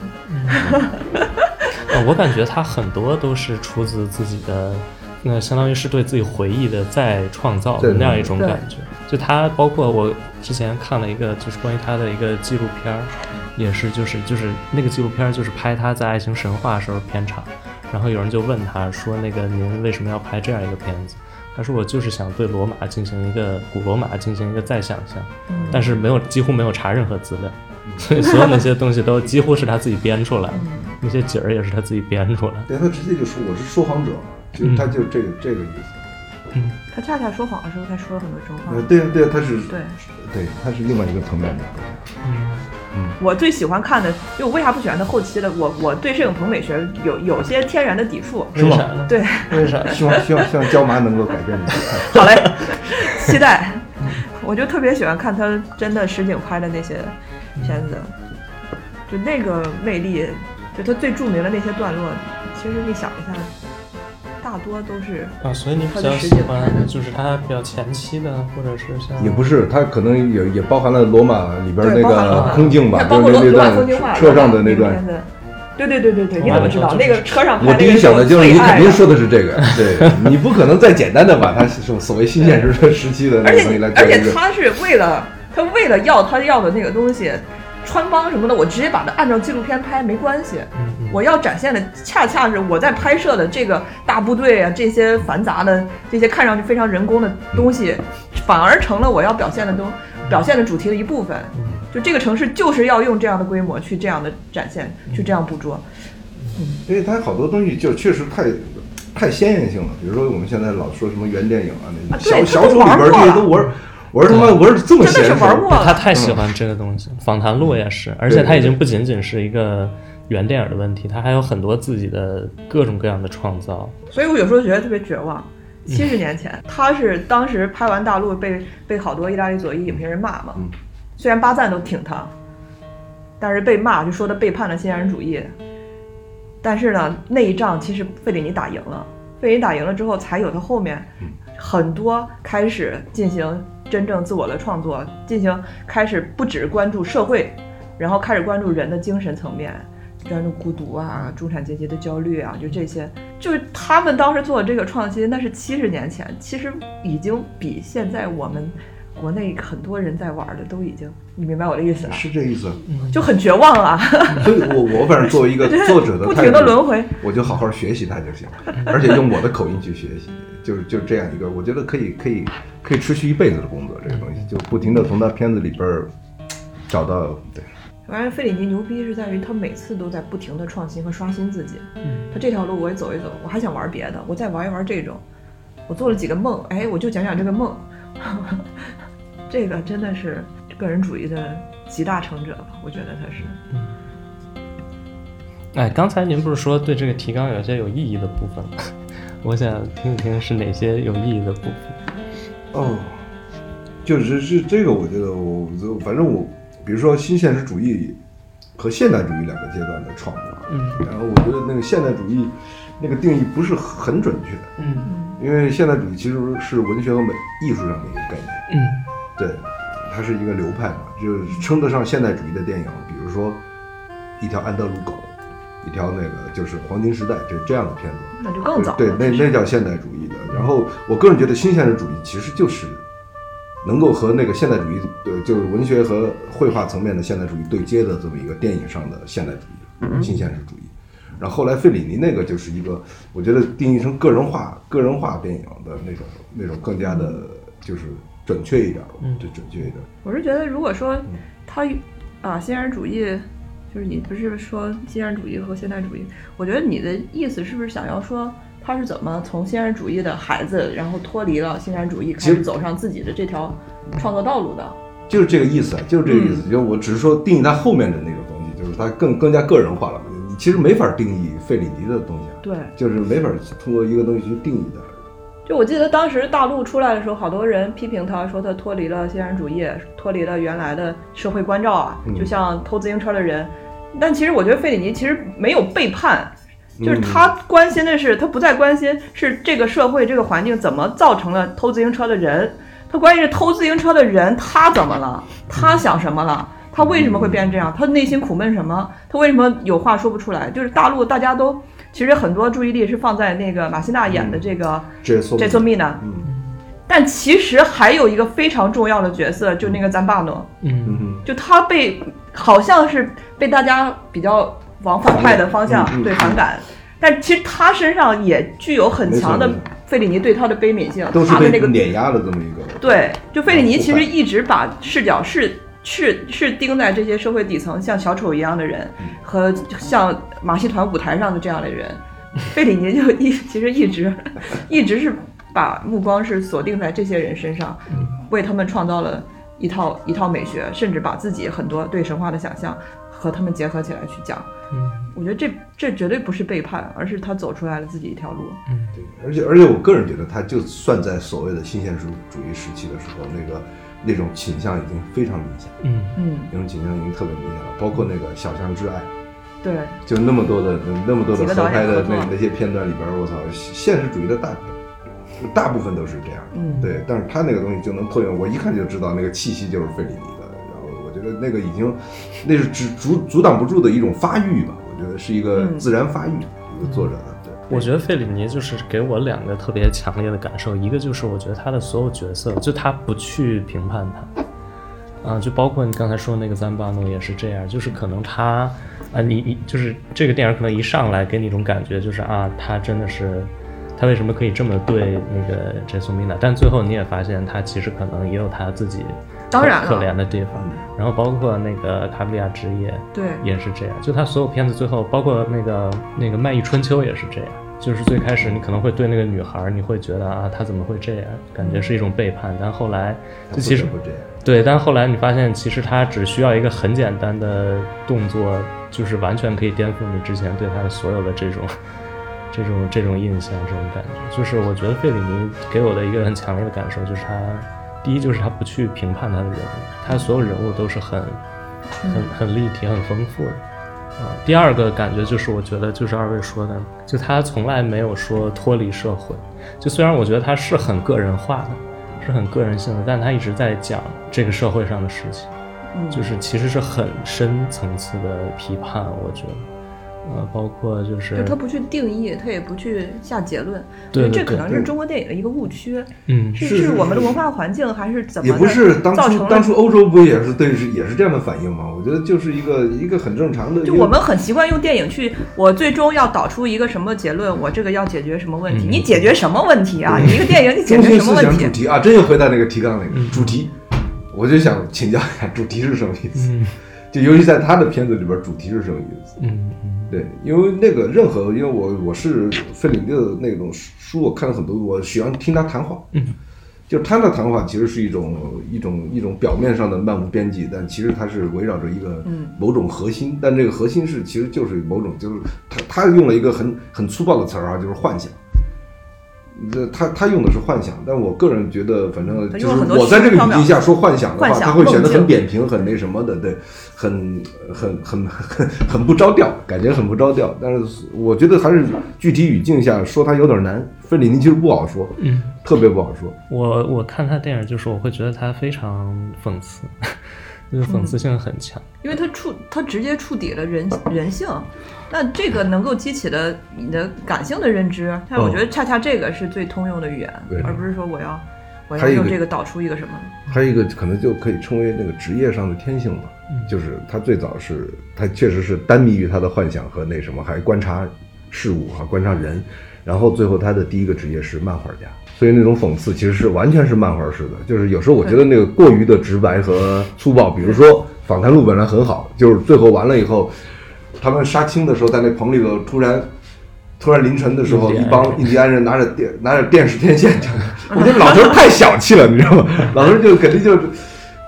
呃，我感觉他很多都是出自自己的，那相当于是对自己回忆的再创造的那样一种感觉。就他，包括我之前看了一个，就是关于他的一个纪录片儿，也是就是就是那个纪录片儿就是拍他在《爱情神话》时候片场，然后有人就问他说：“那个您为什么要拍这样一个片子？”他说：“我就是想对罗马进行一个古罗马进行一个再想象，但是没有几乎没有查任何资料，所以所有那些东西都几乎是他自己编出来的，那些景儿也是他自己编出来的。对他直接就说我是说谎者，就他就这个这个意思。嗯，他恰恰说谎的时候，他说了很多真话。呃，对对，他是对对，他是另外一个层面的。嗯我最喜欢看的，因为我为啥不喜欢他后期的？我我对摄影棚美学有有些天然的抵触。是吗为啥呢？对，为啥？希望希望希望椒麻能够改变你。好嘞，期待。我就特别喜欢看他真的实景拍的那些片子，就那个魅力，就他最著名的那些段落，其实你想一下，大多都是啊，所以你比较喜欢就是它比较前期的，或者是像也不是，它可能也也包含了罗马里边，那个空镜吧，包括罗就是那罗马风景画段车上的那段。对对对对对，你怎么知道那个车上拍我第一想的就是你肯定说的，是这个，对 你不可能再简单的把它所所谓新现实时期的那而且个东西来做而且而且。他是为了他为了要他要的那个东西，穿帮什么的，我直接把它按照纪录片拍没关系。我要展现的恰恰是我在拍摄的这个大部队啊，这些繁杂的、这些看上去非常人工的东西，反而成了我要表现的东表现的主题的一部分。就这个城市就是要用这样的规模去这样的展现，去这样捕捉。嗯。因为它好多东西就确实太太鲜艳性了，比如说我们现在老说什么原电影啊，那啊小小丑里边这些都我是我是他妈我是这么真的是玩过了。他太喜欢这个东西，访谈录也是，而且他已经不仅仅是一个原电影的问题，他还有很多自己的各种各样的创造。所以我有时候觉得特别绝望。七十年前，他是当时拍完大陆被被好多意大利左翼影评人骂嘛，嗯。虽然巴赞都挺他，但是被骂就说他背叛了新安人主义。但是呢，那一仗其实费里尼打赢了，费里尼打赢了之后，才有他后面很多开始进行真正自我的创作，进行开始不只关注社会，然后开始关注人的精神层面，关注孤独啊、中产阶级的焦虑啊，就这些，就是他们当时做的这个创新，那是七十年前，其实已经比现在我们国内很多人在玩的都已经，你明白我的意思吧？是这意思。就很绝望啊，所 以我我反正作为一个作者的不停的轮回。我就好好学习它就行，而且用我的口音去学习，就是就这样一个，我觉得可以可以可以持续一辈子的工作，这个东西就不停的从他片子里边儿找到对。反正费里尼牛逼是在于他每次都在不停的创新和刷新自己。嗯，他这条路我也走一走，我还想玩别的，我再玩一玩这种。我做了几个梦，哎，我就讲讲这个梦。这个真的是个人主义的集大成者吧？我觉得他是。嗯哎，刚才您不是说对这个提纲有些有意义的部分吗？我想听一听是哪些有意义的部分。哦，就是是这个，我觉得我就反正我，比如说新现实主义和现代主义两个阶段的创作，嗯然后我觉得那个现代主义那个定义不是很准确，嗯因为现代主义其实是文学和美艺术上的一个概念，嗯对，它是一个流派嘛，就是称得上现代主义的电影，比如说一条安德鲁狗，一条那个就是黄金时代这这样的片子，那就更早了。对，那那叫现代主义的。然后我个人觉得新现实主义其实就是能够和那个现代主义，呃，就是文学和绘画层面的现代主义对接的这么一个电影上的现代主义，新现实主义。然后后来费里尼那个就是一个，我觉得定义成个人化、个人化电影的那种那种更加的，就是准确一点，嗯对，准确一点。我是觉得，如果说他啊，新现实主义，就是你不是说新现实主义和现代主义？我觉得你的意思是不是想要说他是怎么从新现实主义的孩子，然后脱离了新现实主义，开始走上自己的这条创作道路的？就是这个意思，啊，就是这个意思。就我只是说定义他后面的那个东西，就是他更更加个人化了。你其实没法定义费里尼的东西啊，对，就是没法通过一个东西去定义的。就我记得当时大陆出来的时候，好多人批评他说他脱离了现实主义，脱离了原来的社会关照啊，嗯就像偷自行车的人。但其实我觉得费里尼其实没有背叛，就是他关心的是他不再关心是这个社会这个环境怎么造成了偷自行车的人，他关心是偷自行车的人他怎么了，他想什么了。他为什么会变成这样？他内心苦闷什么？他为什么有话说不出来？就是大陆大家都其实很多注意力是放在那个马辛娜演的这个这说这座蜜呢，嗯。但其实还有一个非常重要的角色，就那个赞巴诺，嗯。就他被好像是被大家比较往反派的方向对反感，但其实他身上也具有很强的费里尼对他的悲悯性，都是被他的那个碾压的这么一个。对，就费里尼其实一直把视角是是是盯在这些社会底层，像小丑一样的人嗯和像马戏团舞台上的这样的人，费里尼就一 其实一直一直是把目光是锁定在这些人身上，为他们创造了一套一套美学，甚至把自己很多对神话的想象和他们结合起来去讲。嗯我觉得这这绝对不是背叛，而是他走出来了自己一条路。嗯对，而且而且我个人觉得，他就算在所谓的新现实主义时期的时候，那个那种倾向已经非常明显，嗯嗯，那种倾向已经特别明显了。包括那个《小巷之爱》，对，就那么多的那么多的合拍的那那些片段里边，我操，现实主义的大大部分都是这样。嗯，对，但是他那个东西就能破用，我一看就知道那个气息就是费里尼的。然后我觉得那个已经，那是阻阻阻挡不住的一种发育吧，我觉得是一个嗯自然发育，一个作者的。我觉得费里尼就是给我两个特别强烈的感受，一个就是我觉得他的所有角色，就他不去评判他，啊，就包括你刚才说那个赞巴诺也是这样，就是可能他，啊，你你就是这个电影可能一上来给你一种感觉，就是啊，他真的是，他为什么可以这么对那个杰苏米娜？但最后你也发现他其实可能也有他自己当然了可怜的地方，然后包括那个卡布里亚之夜，对，也是这样，就他所有片子最后，包括那个那个《卖艺春秋》也是这样，就是最开始你可能会对那个女孩儿，你会觉得啊，她怎么会这样，感觉是一种背叛，但后来就其实不得不这样。对，但后来你发现其实她只需要一个很简单的动作，就是完全可以颠覆你之前对她的所有的这种。这种这种印象，这种感觉，就是我觉得费里尼给我的一个很强烈的感受，就是他第一就是他不去评判他的人物，他所有人物都是很很很立体、很丰富的。啊，第二个感觉就是，我觉得就是二位说的，就他从来没有说脱离社会。就虽然我觉得他是很个人化的，是很个人性的，但他一直在讲这个社会上的事情，嗯就是其实是很深层次的批判。我觉得，呃，包括就是就他不去定义，他也不去下结论，对这可能是中国电影的一个误区，嗯是是是我们的文化环境还是怎么的也不是当初当初欧洲不也是对是也是这样的反应吗？我觉得就是一个一个很正常的。就我们很习惯用电影去，我最终要导出一个什么结论，我这个要解决什么问题？嗯你解决什么问题啊？你一个电影你解决 什么问题？主题啊，真又回到那个提纲里了。嗯主题，我就想请教一下，主题是什么意思？嗯就尤其在他的片子里边，主题是什么意思？嗯嗯对，因为那个任何，因为我我是费里尼的那种书，我看了很多，我喜欢听他谈话。嗯，就他的谈话其实是一种一种一种表面上的漫无边际，但其实它是围绕着一个嗯某种核心，但这个核心是其实就是某种就是他他用了一个很很粗暴的词儿啊，就是幻想。这他他用的是幻想，但我个人觉得，反正就是我在这个语境下说幻想的话，他会显得很扁平、很那什么的，对，很很很很很不着调，感觉很不着调。但是我觉得还是具体语境下说他有点难。费里尼其实不好说，嗯，特别不好说。我我看他电影，就是我会觉得他非常讽刺，就是讽刺性很强。因为它触它直接触底了人人性，那这个能够激起的你的感性的认知，但我觉得恰恰这个是最通用的语言，对。而不是说我要我要用这个导出一个什么。还有一个可能就可以称为那个职业上的天性吧，嗯。就是他最早是他确实是耽迷于他的幻想和那什么，还观察事物啊，观察人，然后最后他的第一个职业是漫画家，所以那种讽刺其实是完全是漫画式的，就是有时候我觉得那个过于的直白和粗暴，比如说访谈录本来很好，就是最后完了以后，他们杀青的时候在那棚里头突然。突然凌晨的时候，一帮印第安人拿着电 拿着电视天线，我觉得 老头太小气了，你知道吗？老头就肯定就是，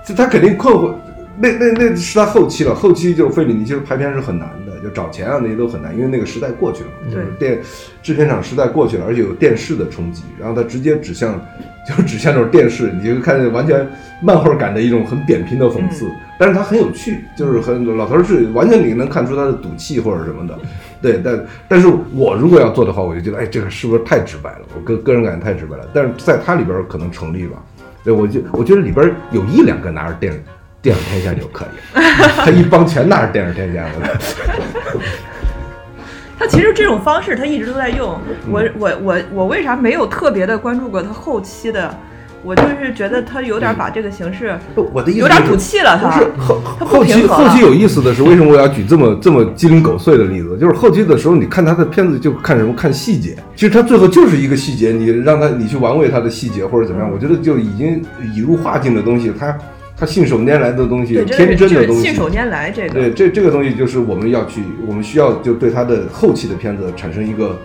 就他肯定困惑。那那那是他后期了，后期就是费里尼其实拍片是很难的，就找钱啊那些都很难，因为那个时代过去了，就是电制片厂时代过去了，而且有电视的冲击，然后它直接指向，就指向这种电视，你就看见完全漫画感的一种很扁平的讽刺，但是它很有趣，就是很老头儿是完全你能看出他的赌气或者什么的，对，但但是我如果要做的话，我就觉得哎这个是不是太直白了？我个个人感觉太直白了，但是在它里边儿可能成立吧。对，我就我觉得里边儿有一两个拿着电电影天下就可以了，他一帮全拿着电影天下了。他其实这种方式他一直都在用。我我我我为啥没有特别的关注过他后期的？我就是觉得他有点把这个形式不我的意思有点赌气了，他不是后后期后期有意思的是，为什么我要举这么这么鸡零狗碎的例子？就是后期的时候，你看他的片子就看什么看细节，其实他最后就是一个细节，你让他你去玩味他的细节或者怎么样，我觉得就已经已入化境的东西，他他信手拈来的东西，天真的东西，信手拈来这个。对，这这个东西就是我们要去，我们需要就对他的后期的片子产生一个，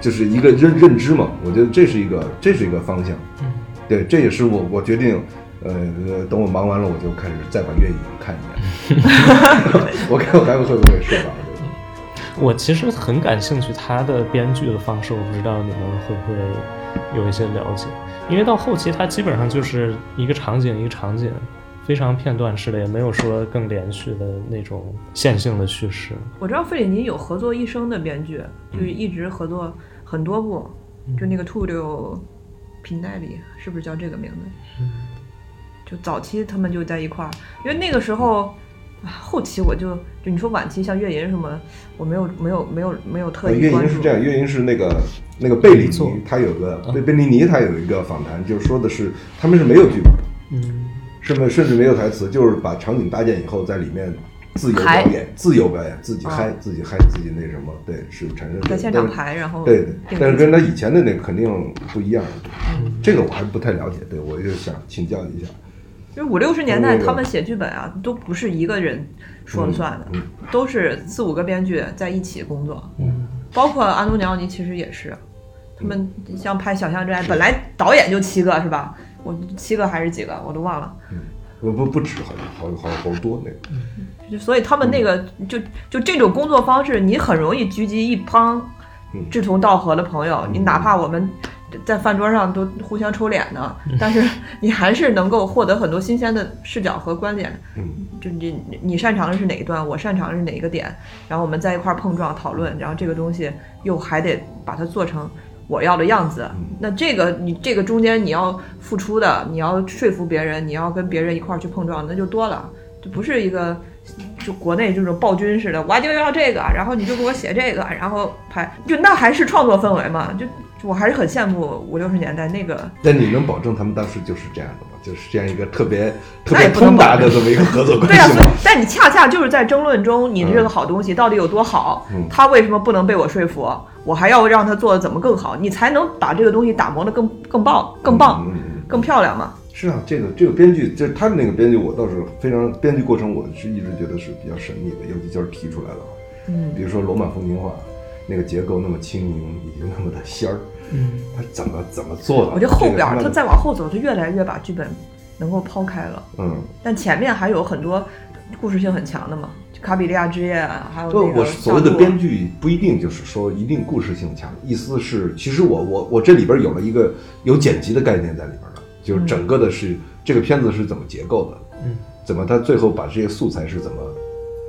就是一个认认知嘛。我觉得这是一个，这是一个方向。嗯，对，这也是我我决定，呃，等我忙完了，我就开始再把月影看一遍。我看我还会不会睡着？我其实很感兴趣他的编剧的方式，我不知道你们会不会有一些了解。因为到后期，他基本上就是一个场景一个场景，非常片段式的，也没有说更连续的那种线性的叙事。我知道费里尼有合作一生的编剧，就是一直合作很多部，就那个《兔六平代里》是不是叫这个名字？就早期他们就在一块儿，因为那个时候，啊后期我就就你说晚期像月银什么，我没有没有没有没有特意关注。银是这样，月银是那个那个贝里尼，他有个贝贝里尼，他有一个访谈，就是说的是他们是没有剧本的。嗯，甚至甚至没有台词，就是把场景搭建以后，在里面自由表演，自由表演，自己啊嗨，自己嗨，自己那什么，对，是产生在现场排，然后对对，但是跟他以前的那个肯定不一样，嗯这个我还不太了解，对我就想请教一下。就是五六十年代他们写剧本啊，都不是一个人说了算的，嗯都是四五个编剧在一起工作。嗯，包括安东尼奥尼其实也是，他们像拍《小巷之爱》，本来导演就七个是吧？我七个还是几个我都忘了。嗯不不不止，好像好好好多那个，嗯所以他们那个就就这种工作方式，你很容易聚集一帮嗯志同道合的朋友。你哪怕我们在饭桌上都互相抽脸呢，但是你还是能够获得很多新鲜的视角和观点。嗯就你你擅长的是哪一段，我擅长的是哪一个点，然后我们在一块儿碰撞讨论，然后这个东西又还得把它做成我要的样子。那这个你这个中间你要付出的，你要说服别人，你要跟别人一块儿去碰撞，那就多了，就不是一个就国内这种暴君似的，我就要这个，然后你就给我写这个，然后拍，就那还是创作氛围嘛，就。就我还是很羡慕五六十年代那个，但你能保证他们当时就是这样的吗？就是这样一个特别特别通达的这么一个合作关系对啊，所以？但你恰恰就是在争论中，你的这个好东西到底有多好，嗯他为什么不能被我说服？我还要让他做的怎么更好，你才能把这个东西打磨的更更棒、更棒、更漂亮嘛？是啊，这个这个编剧，就是他的那个编剧，我倒是非常编剧过程，我是一直觉得是比较神秘的，尤其就是提出来了。嗯，比如说《罗马风情画》，那个结构那么轻盈，以及那么的仙儿，嗯，他怎么怎么做的？我觉得后边他这个他再往后走，他越来越把剧本能够抛开了，嗯，但前面还有很多故事性很强的嘛，就卡比利亚之夜啊，还有不，那个我所谓的编剧不一定就是说一定故事性强，意思是其实我我我这里边有了一个有剪辑的概念在里边的，就是整个的是、这个片子是怎么结构的，嗯，怎么他最后把这些素材是怎么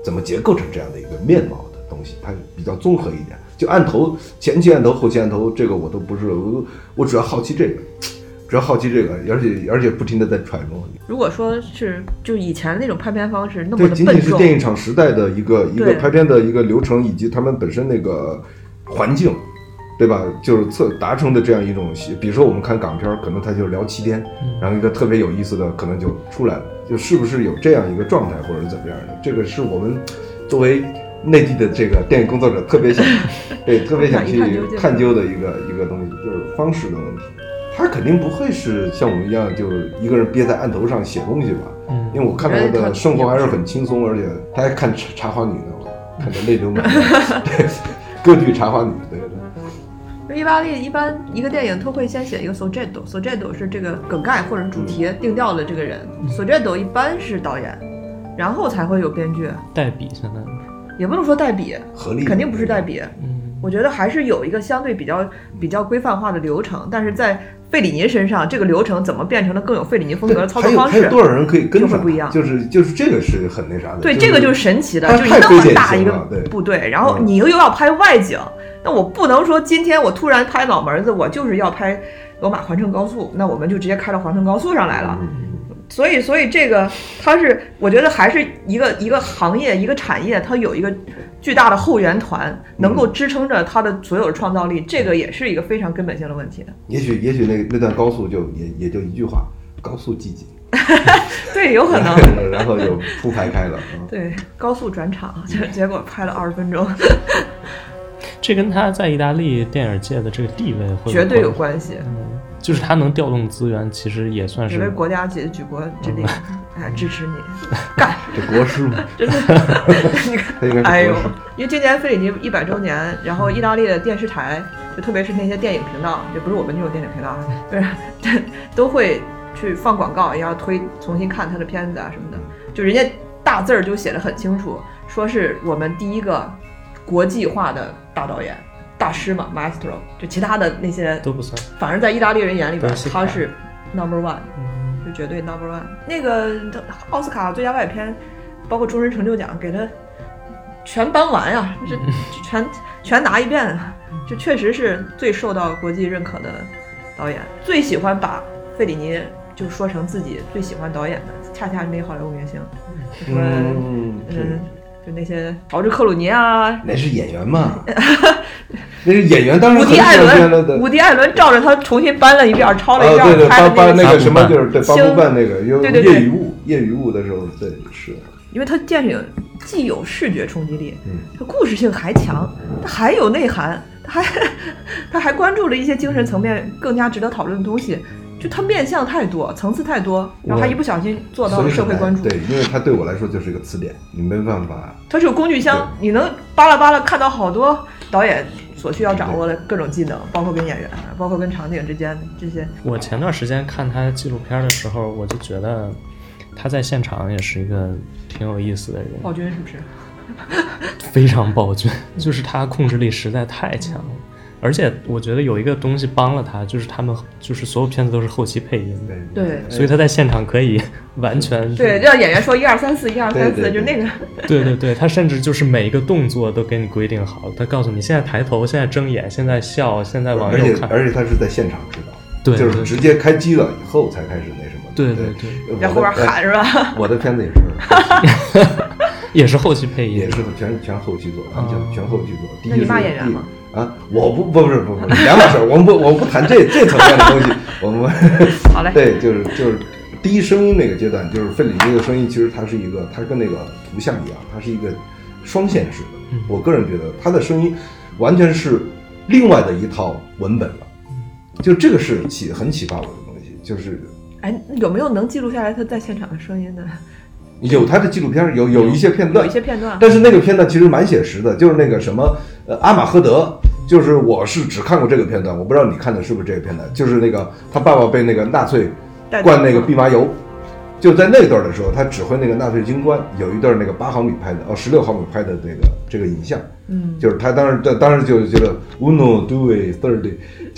怎么结构成这样的一个面貌的东西，它比较综合一点。就按头前期按头后期按头，这个我都不是，我我主要好奇这个。主要好奇这个，而且而且不停的在揣摩。如果说是就以前那种拍片方式那么对，的仅仅是，电影厂时代的一个一个拍片的一个流程，以及他们本身那个环境，对吧？就是测达成的这样一种，比如说我们看港片，可能他就聊七天，然后一个特别有意思的可能就出来了，就是不是有这样一个状态，或者是怎么样的？这个是我们作为内地的这个电影工作者特别想 对特别想去探究的一个一个东西，就是方式的问题。他肯定不会是像我们一样，就一个人憋在案头上写东西吧？嗯因为我看到他的生活还是很轻松，而且他还看《茶茶花女》呢，我看得泪流满面。对，歌剧《茶花女》，对对对。意大利一般一个电影都会先写一个 soggetto，soggetto 是这个梗概或者主题定调的这个人，soggetto 一般是导演，然后才会有编剧，代笔现在，也不能说代笔，肯定不是代笔。嗯，我觉得还是有一个相对比较比较规范化的流程，但是在费里尼身上，这个流程怎么变成了更有费里尼风格的操作方式？还有多少人可以跟上？就会不一样就是就是这个是很那啥的。对，就这个就是神奇的，它就那么大一个部队，然后嗯你又要拍外景，那我不能说今天我突然拍脑门子，我就是要拍罗马环城高速，那我们就直接开到环城高速上来了。嗯所以，所以这个它是，我觉得还是一个一个行业一个产业，它有一个巨大的后援团，能够支撑着它的所有的创造力，这个也是一个非常根本性的问题。也许也许那那段高速就也也就一句话，高速寂静，对，有可能。然后就铺排开了。嗯对，高速转场，结结果拍了二十分钟，这跟他在意大利电影界的这个地位会绝对有关关系。嗯，就是他能调动资源，其实也算也为是国家举举国之力，哎，支持你，干！这国师嘛，真的，你看，哎呦因为今年费里尼一百周年，然后意大利的电视台，就特别是那些电影频道，也不是我们这种电影频道啊，就是都会去放广告，也要推重新看他的片子啊什么的。就人家大字儿就写的很清楚，说是我们第一个国际化的大导演。大师嘛，maestro，就其他的那些都不算。反正在意大利人眼里边是，他是 number one，嗯。就绝对 number one。那个奥斯卡最佳外语片，包括终身成就奖，给他全颁完呀、这这全全拿一遍啊，这确实是最受到国际认可的导演。最喜欢把费里尼就说成自己最喜欢导演的，恰恰是那些好莱坞明星，就说嗯，嗯，就那些乔治克鲁尼啊，那是演员嘛，那是演员，当然很伍迪·艾伦，。伍迪·艾伦照着他重新搬了一遍，抄了一啊，遍，对对，拍的个八八那个什么就是对八星部半那个有对对对业余物业余物的时候，对是，因为它电影既有视觉冲击力，嗯，它故事性还强，它还有内涵，它还它还关注了一些精神层面更加值得讨论的东西。就它面向太多，层次太多，然后他一不小心做到了社会关注。对，因为它对我来说就是一个词典，你没办法。它是有工具箱，你能扒拉扒拉看到好多导演所需要掌握的各种技能，包括跟演员，包括跟场景之间这些。我前段时间看他纪录片的时候，我就觉得他在现场也是一个挺有意思的人，暴君是不是？非常暴君，就是他控制力实在太强了。而且我觉得有一个东西帮了他，就是他们就是所有片子都是后期配音的，对所以他在现场可以 完全对，让演员说一二三四，一二三四，就那个。对对对，他甚至就是每一个动作都给你规定好，他告诉你现在抬头，现在睁眼，现在笑，现在往而且右看。而且他是在现场指导，对对就是直接开机了以后才开始那什么。对对对对在后边喊是吧？哎我的片子也是，也是后期配音，也是全全后期做，完全哦全后期做。第一那你是骂演员吗？啊，我不不不是不不是两码事儿，我们不我们不谈这这层面的东西，我们 好嘞。对就是就是第一声音那个阶段，就是费里尼的声音，其实它是一个，它跟那个图像一样，它是一个双线式的。嗯我个人觉得他的声音完全是另外的一套文本了，就这个是启很启发我的东西，就是哎，有没有能记录下来他在现场的声音的？有他的纪录片，有有一些片段，有一些片段。但是那个片段其实蛮写实的，就是那个什么，呃，阿马赫德，就是我是只看过这个片段，我不知道你看的是不是这个片段，就是那个他爸爸被那个纳粹灌那个蓖麻油，就在那段的时候，他指挥那个纳粹军官，有一段那个八毫米拍的，哦，十六毫米拍的这个这个影像，嗯，就是他当时当当时就觉得 uno due thirty，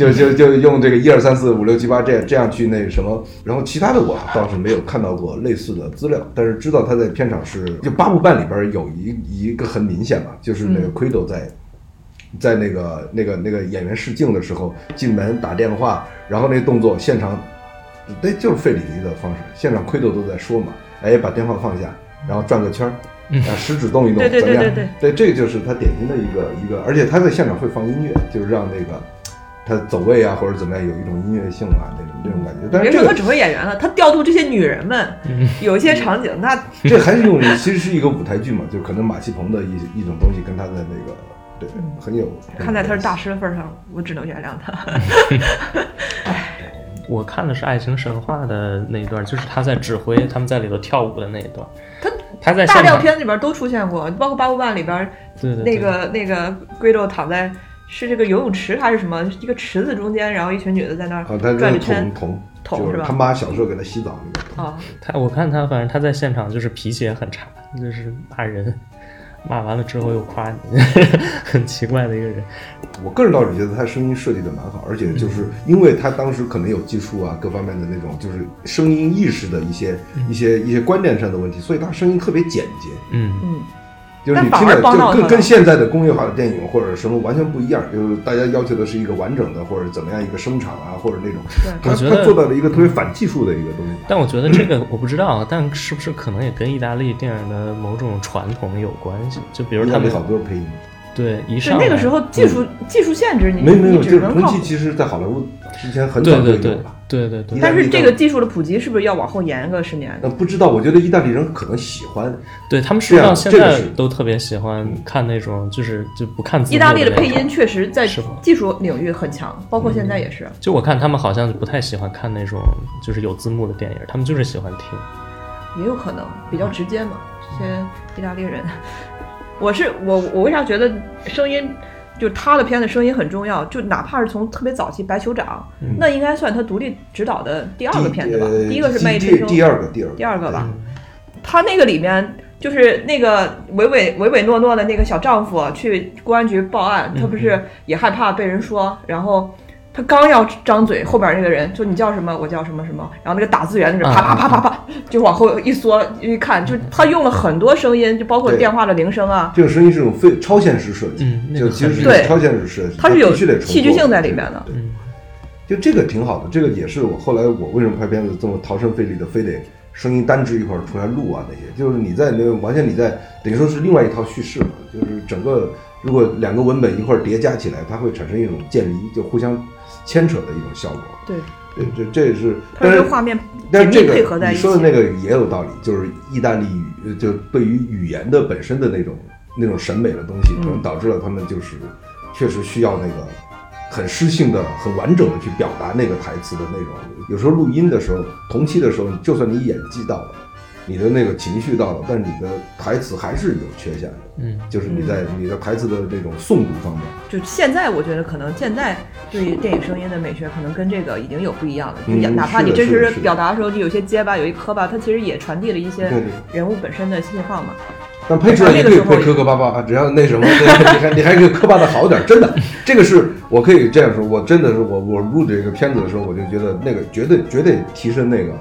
就就就用这个一二三四五六七八这样这样去那什么，然后其他的我倒是没有看到过类似的资料，但是知道他在片场是就八部半里边有一一个很明显嘛，就是那个嗯 Quido 在。在那个那个那个演员试镜的时候，进门打电话，然后那动作现场那就是费里尼的方式。现场奎斗都在说嘛，哎，把电话放下，然后转个圈儿，啊，食指动一动，对对怎么样？对对对，这个就是他典型的一个一个，而且他在现场会放音乐，就是让那个他走位啊或者怎么样有一种音乐性啊那种那种感觉。但是这个别说他指挥演员了，他调度这些女人们，有一些场景，那 这还是用其实是一个舞台剧嘛，就可能马戏棚的一一种东西跟他的那个对很有。看在他是大师的份儿上，我只能原谅他。我看的是《爱情神话》的那一段，就是他在指挥他们在里头跳舞的那一段。他他在现场，料片里边都出现过，包括《八部半》里边对对对那个那个龟豆躺在是这个游泳池还是什么一个池子中间，然后一群女的在那儿转着圈桶。桶桶吧就是他？妈小时候给他洗澡那个桶。啊，他我看他，反正他在现场就是脾气也很差，就是骂人，骂完了之后又夸你，很奇怪的一个人。我个人倒是觉得他声音设计的蛮好，而且就是因为他当时可能有技术啊各方面的那种就是声音意识的一些一些一些观念上的问题，所以他声音特别简洁。嗯，嗯，就是你听着就跟跟现在的工业化的电影或者什么完全不一样，就是大家要求的是一个完整的或者怎么样一个声场啊，或者那种，他我觉得他做到了一个特别反技术的一个东西。但我觉得这个我不知道，啊但是不是可能也跟意大利电影的某种传统有关系？就比如他们意大利好多配音，对一对上来那个时候技术技术限制，你没没有，你就是同期其实在好莱坞之前很早就有对对对了。对对对但是这个技术的普及是不是要往后延个十年？那不知道，我觉得意大利人可能喜欢，对他们是不是这样到现在都特别喜欢看那种就是就不看字幕意大利的配音确实在技术领域很强，包括现在也是。就我看他们好像不太喜欢看那种就是有字幕的电影，他们就是喜欢听。也有可能比较直接嘛，这些意大利人。我是我我为啥觉得声音就他的片子声音很重要？就哪怕是从特别早期《白酋长》那应该算他独立执导的第二个片子吧？呃第一个是《卖艺第之声》，第二个第二个第二个吧。他那个里面就是那个唯唯唯唯诺诺的那个小丈夫去公安局报案，他不是也害怕被人说，然后他刚要张嘴，后边那个人就你叫什么？我叫什么什么，然后那个打字员那个啪啪啪啪啪就往后一缩一看，就他用了很多声音，就包括电话的铃声啊，这个声音是种非超现实设计，嗯那个就其实是对超现实设计，它是有戏剧性在里面的就这个挺好的，这个也是我后来我为什么拍片子这么逃生费力的，非得声音单支一块儿出来录啊那些，就是你在那个完全你在等于说是另外一套叙事嘛，就是整个如果两个文本一块儿叠加起来，它会产生一种渐离，就互相牵扯的一种效果。对，对，这这也是，但是画面但是这个。你说的那个也有道理，就是意大利语，呃就对于语言的本身的那种那种审美的东西，可能导致了他们就是确实需要那个很诗性的、很完整的去表达那个台词的内容。有时候录音的时候，同期的时候，就算你演技到了，你的那个情绪到了，但是你的台词还是有缺陷的。嗯，就是你在你的台词的这种诵读方面，就现在，我觉得可能现在对于电影声音的美学，可能跟这个已经有不一样了。就嗯哪怕你真实表达的时候，就有些结巴，有一磕巴，它其实也传递了一些人物本身的信号嘛。但配出来也可以配磕磕巴巴啊，只要那什么，对 你还你还可以磕巴的好点儿，真的，这个是我可以这样说，我真的是我我录这个片子的时候，我就觉得那个绝对绝对提升那个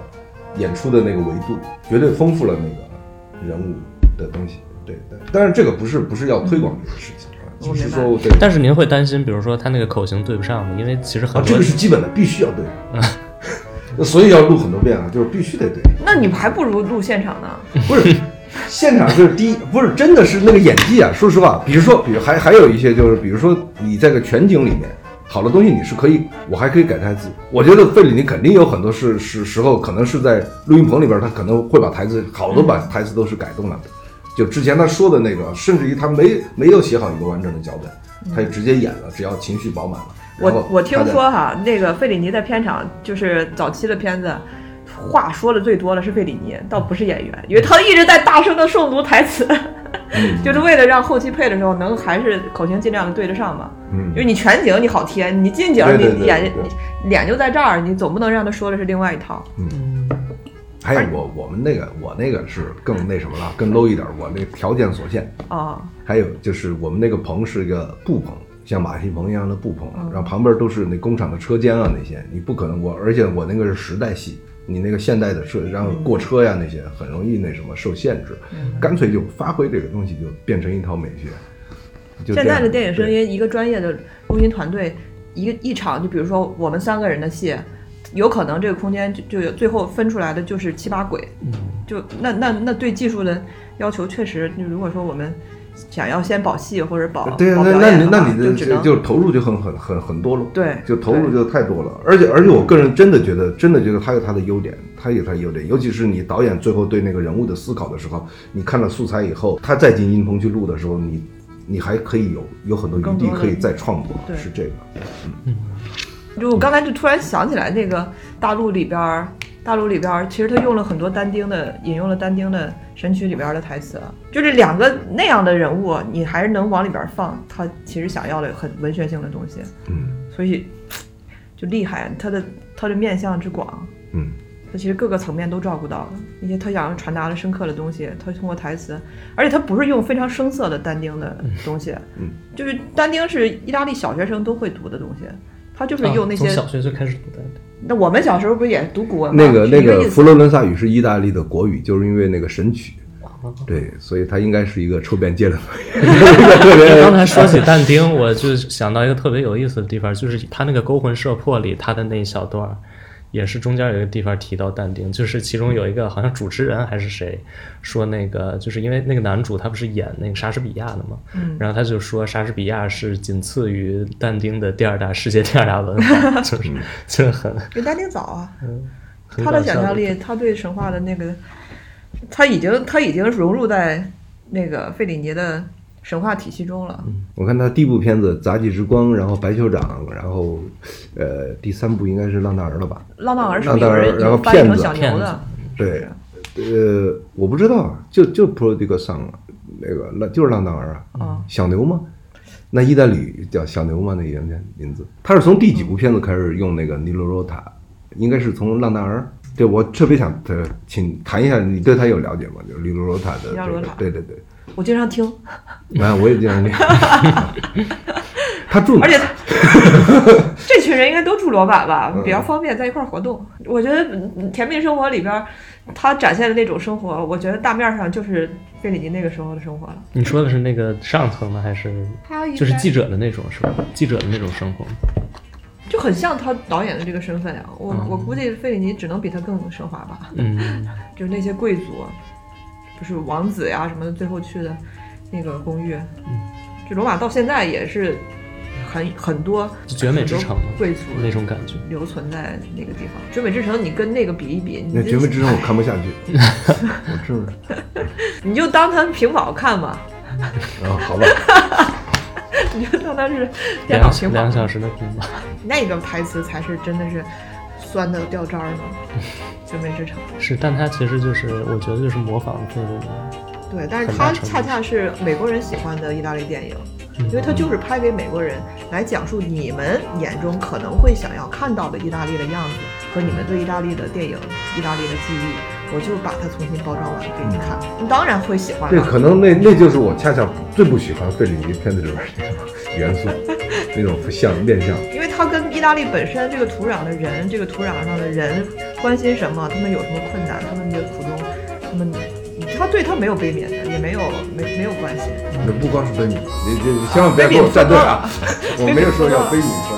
演出的那个维度，绝对丰富了那个人物的东西。对对，但是这个不是不是要推广这个事情啊，我明白只是说对但是您会担心，比如说他那个口型对不上吗？因为其实很啊，这个是基本的，必须要对上，所以要录很多遍啊，就是必须得对。那你还不如录现场呢。不是，现场就是第一，不是真的是那个演技啊。说实话，比如说，比如还还有一些就是，比如说你在个全景里面，好的东西你是可以，我还可以改台词。我觉得费里尼肯定有很多是是时候，可能是在录音棚里边，他可能会把台词好多把台词都是改动了的。就之前他说的那个，甚至于他没没有写好一个完整的脚本，他就直接演了，只要情绪饱满了。我我听说哈，那个费里尼在片场就是早期的片子，话说的最多的是费里尼，倒不是演员，因为他一直在大声的诵读台词，嗯。就是为了让后期配的时候能还是口型尽量的对得上嘛。嗯。因为你全景你好贴，你近景你眼脸就在这儿，你总不能让他说的是另外一套。嗯。还有我我们那个我那个是更那什么了，更 low 一点，我那条件所限。啊，还有就是我们那个棚是一个布棚，像马戏棚一样的布棚，然后旁边都是那工厂的车间啊那些，你不可能我，而且我那个是时代戏，你那个现代的车，然后过车呀那些很容易那什么受限制，干脆就发挥这个东西就变成一套美学。现在的电影声对音，一个专业的录音团队，一个一场，就比如说我们三个人的戏，有可能这个空间就就有最后分出来的就是七八轨，嗯，就那那那对技术的要求确实，就如果说我们想要先保戏或者保对啊，那那你那你的就就投入就很很很很多了。对就投入就太多了，而且而且我个人真的觉得，真的觉得他有他的优点，他有他的优点，尤其是你导演最后对那个人物的思考的时候，你看了素材以后，他再进音棚去录的时候，你你还可以有有很多余地可以再创作，是这个。嗯就我刚才就突然想起来，那个大陆里边儿，大陆里边儿其实他用了很多但丁的，引用了但丁的《神曲》里边儿的台词，就这两个那样的人物，你还是能往里边放他其实想要的很文学性的东西，嗯。所以就厉害，他的他的面向之广，嗯，他其实各个层面都照顾到了一些他想要传达的深刻的东西，他通过台词，而且他不是用非常生涩的但丁的东西，嗯就是但丁是意大利小学生都会读的东西，他就是啊用那些从小学就开始读的，那我们小时候不是也读古文吗？那个那个佛罗伦萨语是意大利的国语，就是因为那个神曲，哦。对，所以它应该是一个抽边界的 刚才说起但丁，我就想到一个特别有意思的地方，就是他那个《勾魂摄魄》里他的那一小段儿，也是中间有一个地方提到但丁，就是其中有一个好像主持人还是谁说那个，就是因为那个男主他不是演那个莎士比亚的嘛，嗯。然后他就说莎士比亚是仅次于但丁的第二大世界第二大文化，就是就是很比但丁早啊，嗯他的想象力，他对神话的那个，他已经他已经融入在那个费里尼的神话体系中了。我看他第一部片子《杂技之光》，然后《白酋长》，然后呃第三部应该是《浪大儿》了吧？浪荡儿是浪荡儿然后骗子小牛的，对，呃，我不知道，就就 Prodigal 那个浪就是浪荡儿啊，嗯小牛吗？那意大利叫小牛吗？那个名名字，他是从第几部片子开始用那个尼罗罗塔？应该是从浪荡儿。对，我特别想呃，请谈一下，你对他有了解吗？就是尼罗罗塔的这个尼罗罗塔，对对对，我经常听，啊，我也经常听。他住？而且这群人应该都住罗马吧，嗯比较方便在一块儿活动。我觉得嗯《甜蜜生活》里边儿，他展现的那种生活，我觉得大面上就是费里尼那个时候的生活了。你说的是那个上层的还是就是记者的那种是吧？记者的那种生活。就很像他导演的这个身份呀。我、嗯我估计费里尼只能比他更奢华吧。嗯，就是那些贵族，不是王子呀什么的，最后去的那个公寓。嗯，就罗马到现在也是很很多绝美之城嘛贵族那种感觉。留存在那个地方。绝美之城，你跟那个比一比，那绝美之城 我看不下去，我真是你就当它屏保看吧，啊，好吧，你就当它是电脑两屏保两个。小时的屏保，那个台词才是真的是酸的掉渣儿呢。绝美之城，是，但它其实就是我觉得就是模仿费里尼。对，但是它恰恰是美国人喜欢的意大利电影。因为它就是拍给美国人来讲述你们眼中可能会想要看到的意大利的样子和你们对意大利的电影、意大利的记忆，我就把它重新包装完给你看，你当然会喜欢对。可能那那就是我恰恰最不喜欢费里尼片子里边那种元素，那种像面相。因为它跟意大利本身这个土壤的人，这个土壤上的人关心什么，他们有什么困难，他们的苦衷，他们他对他没有悲悯的，也没有没没有关心。那不光是悲悯，你你你千万不要给我站队啊！我没有说要悲悯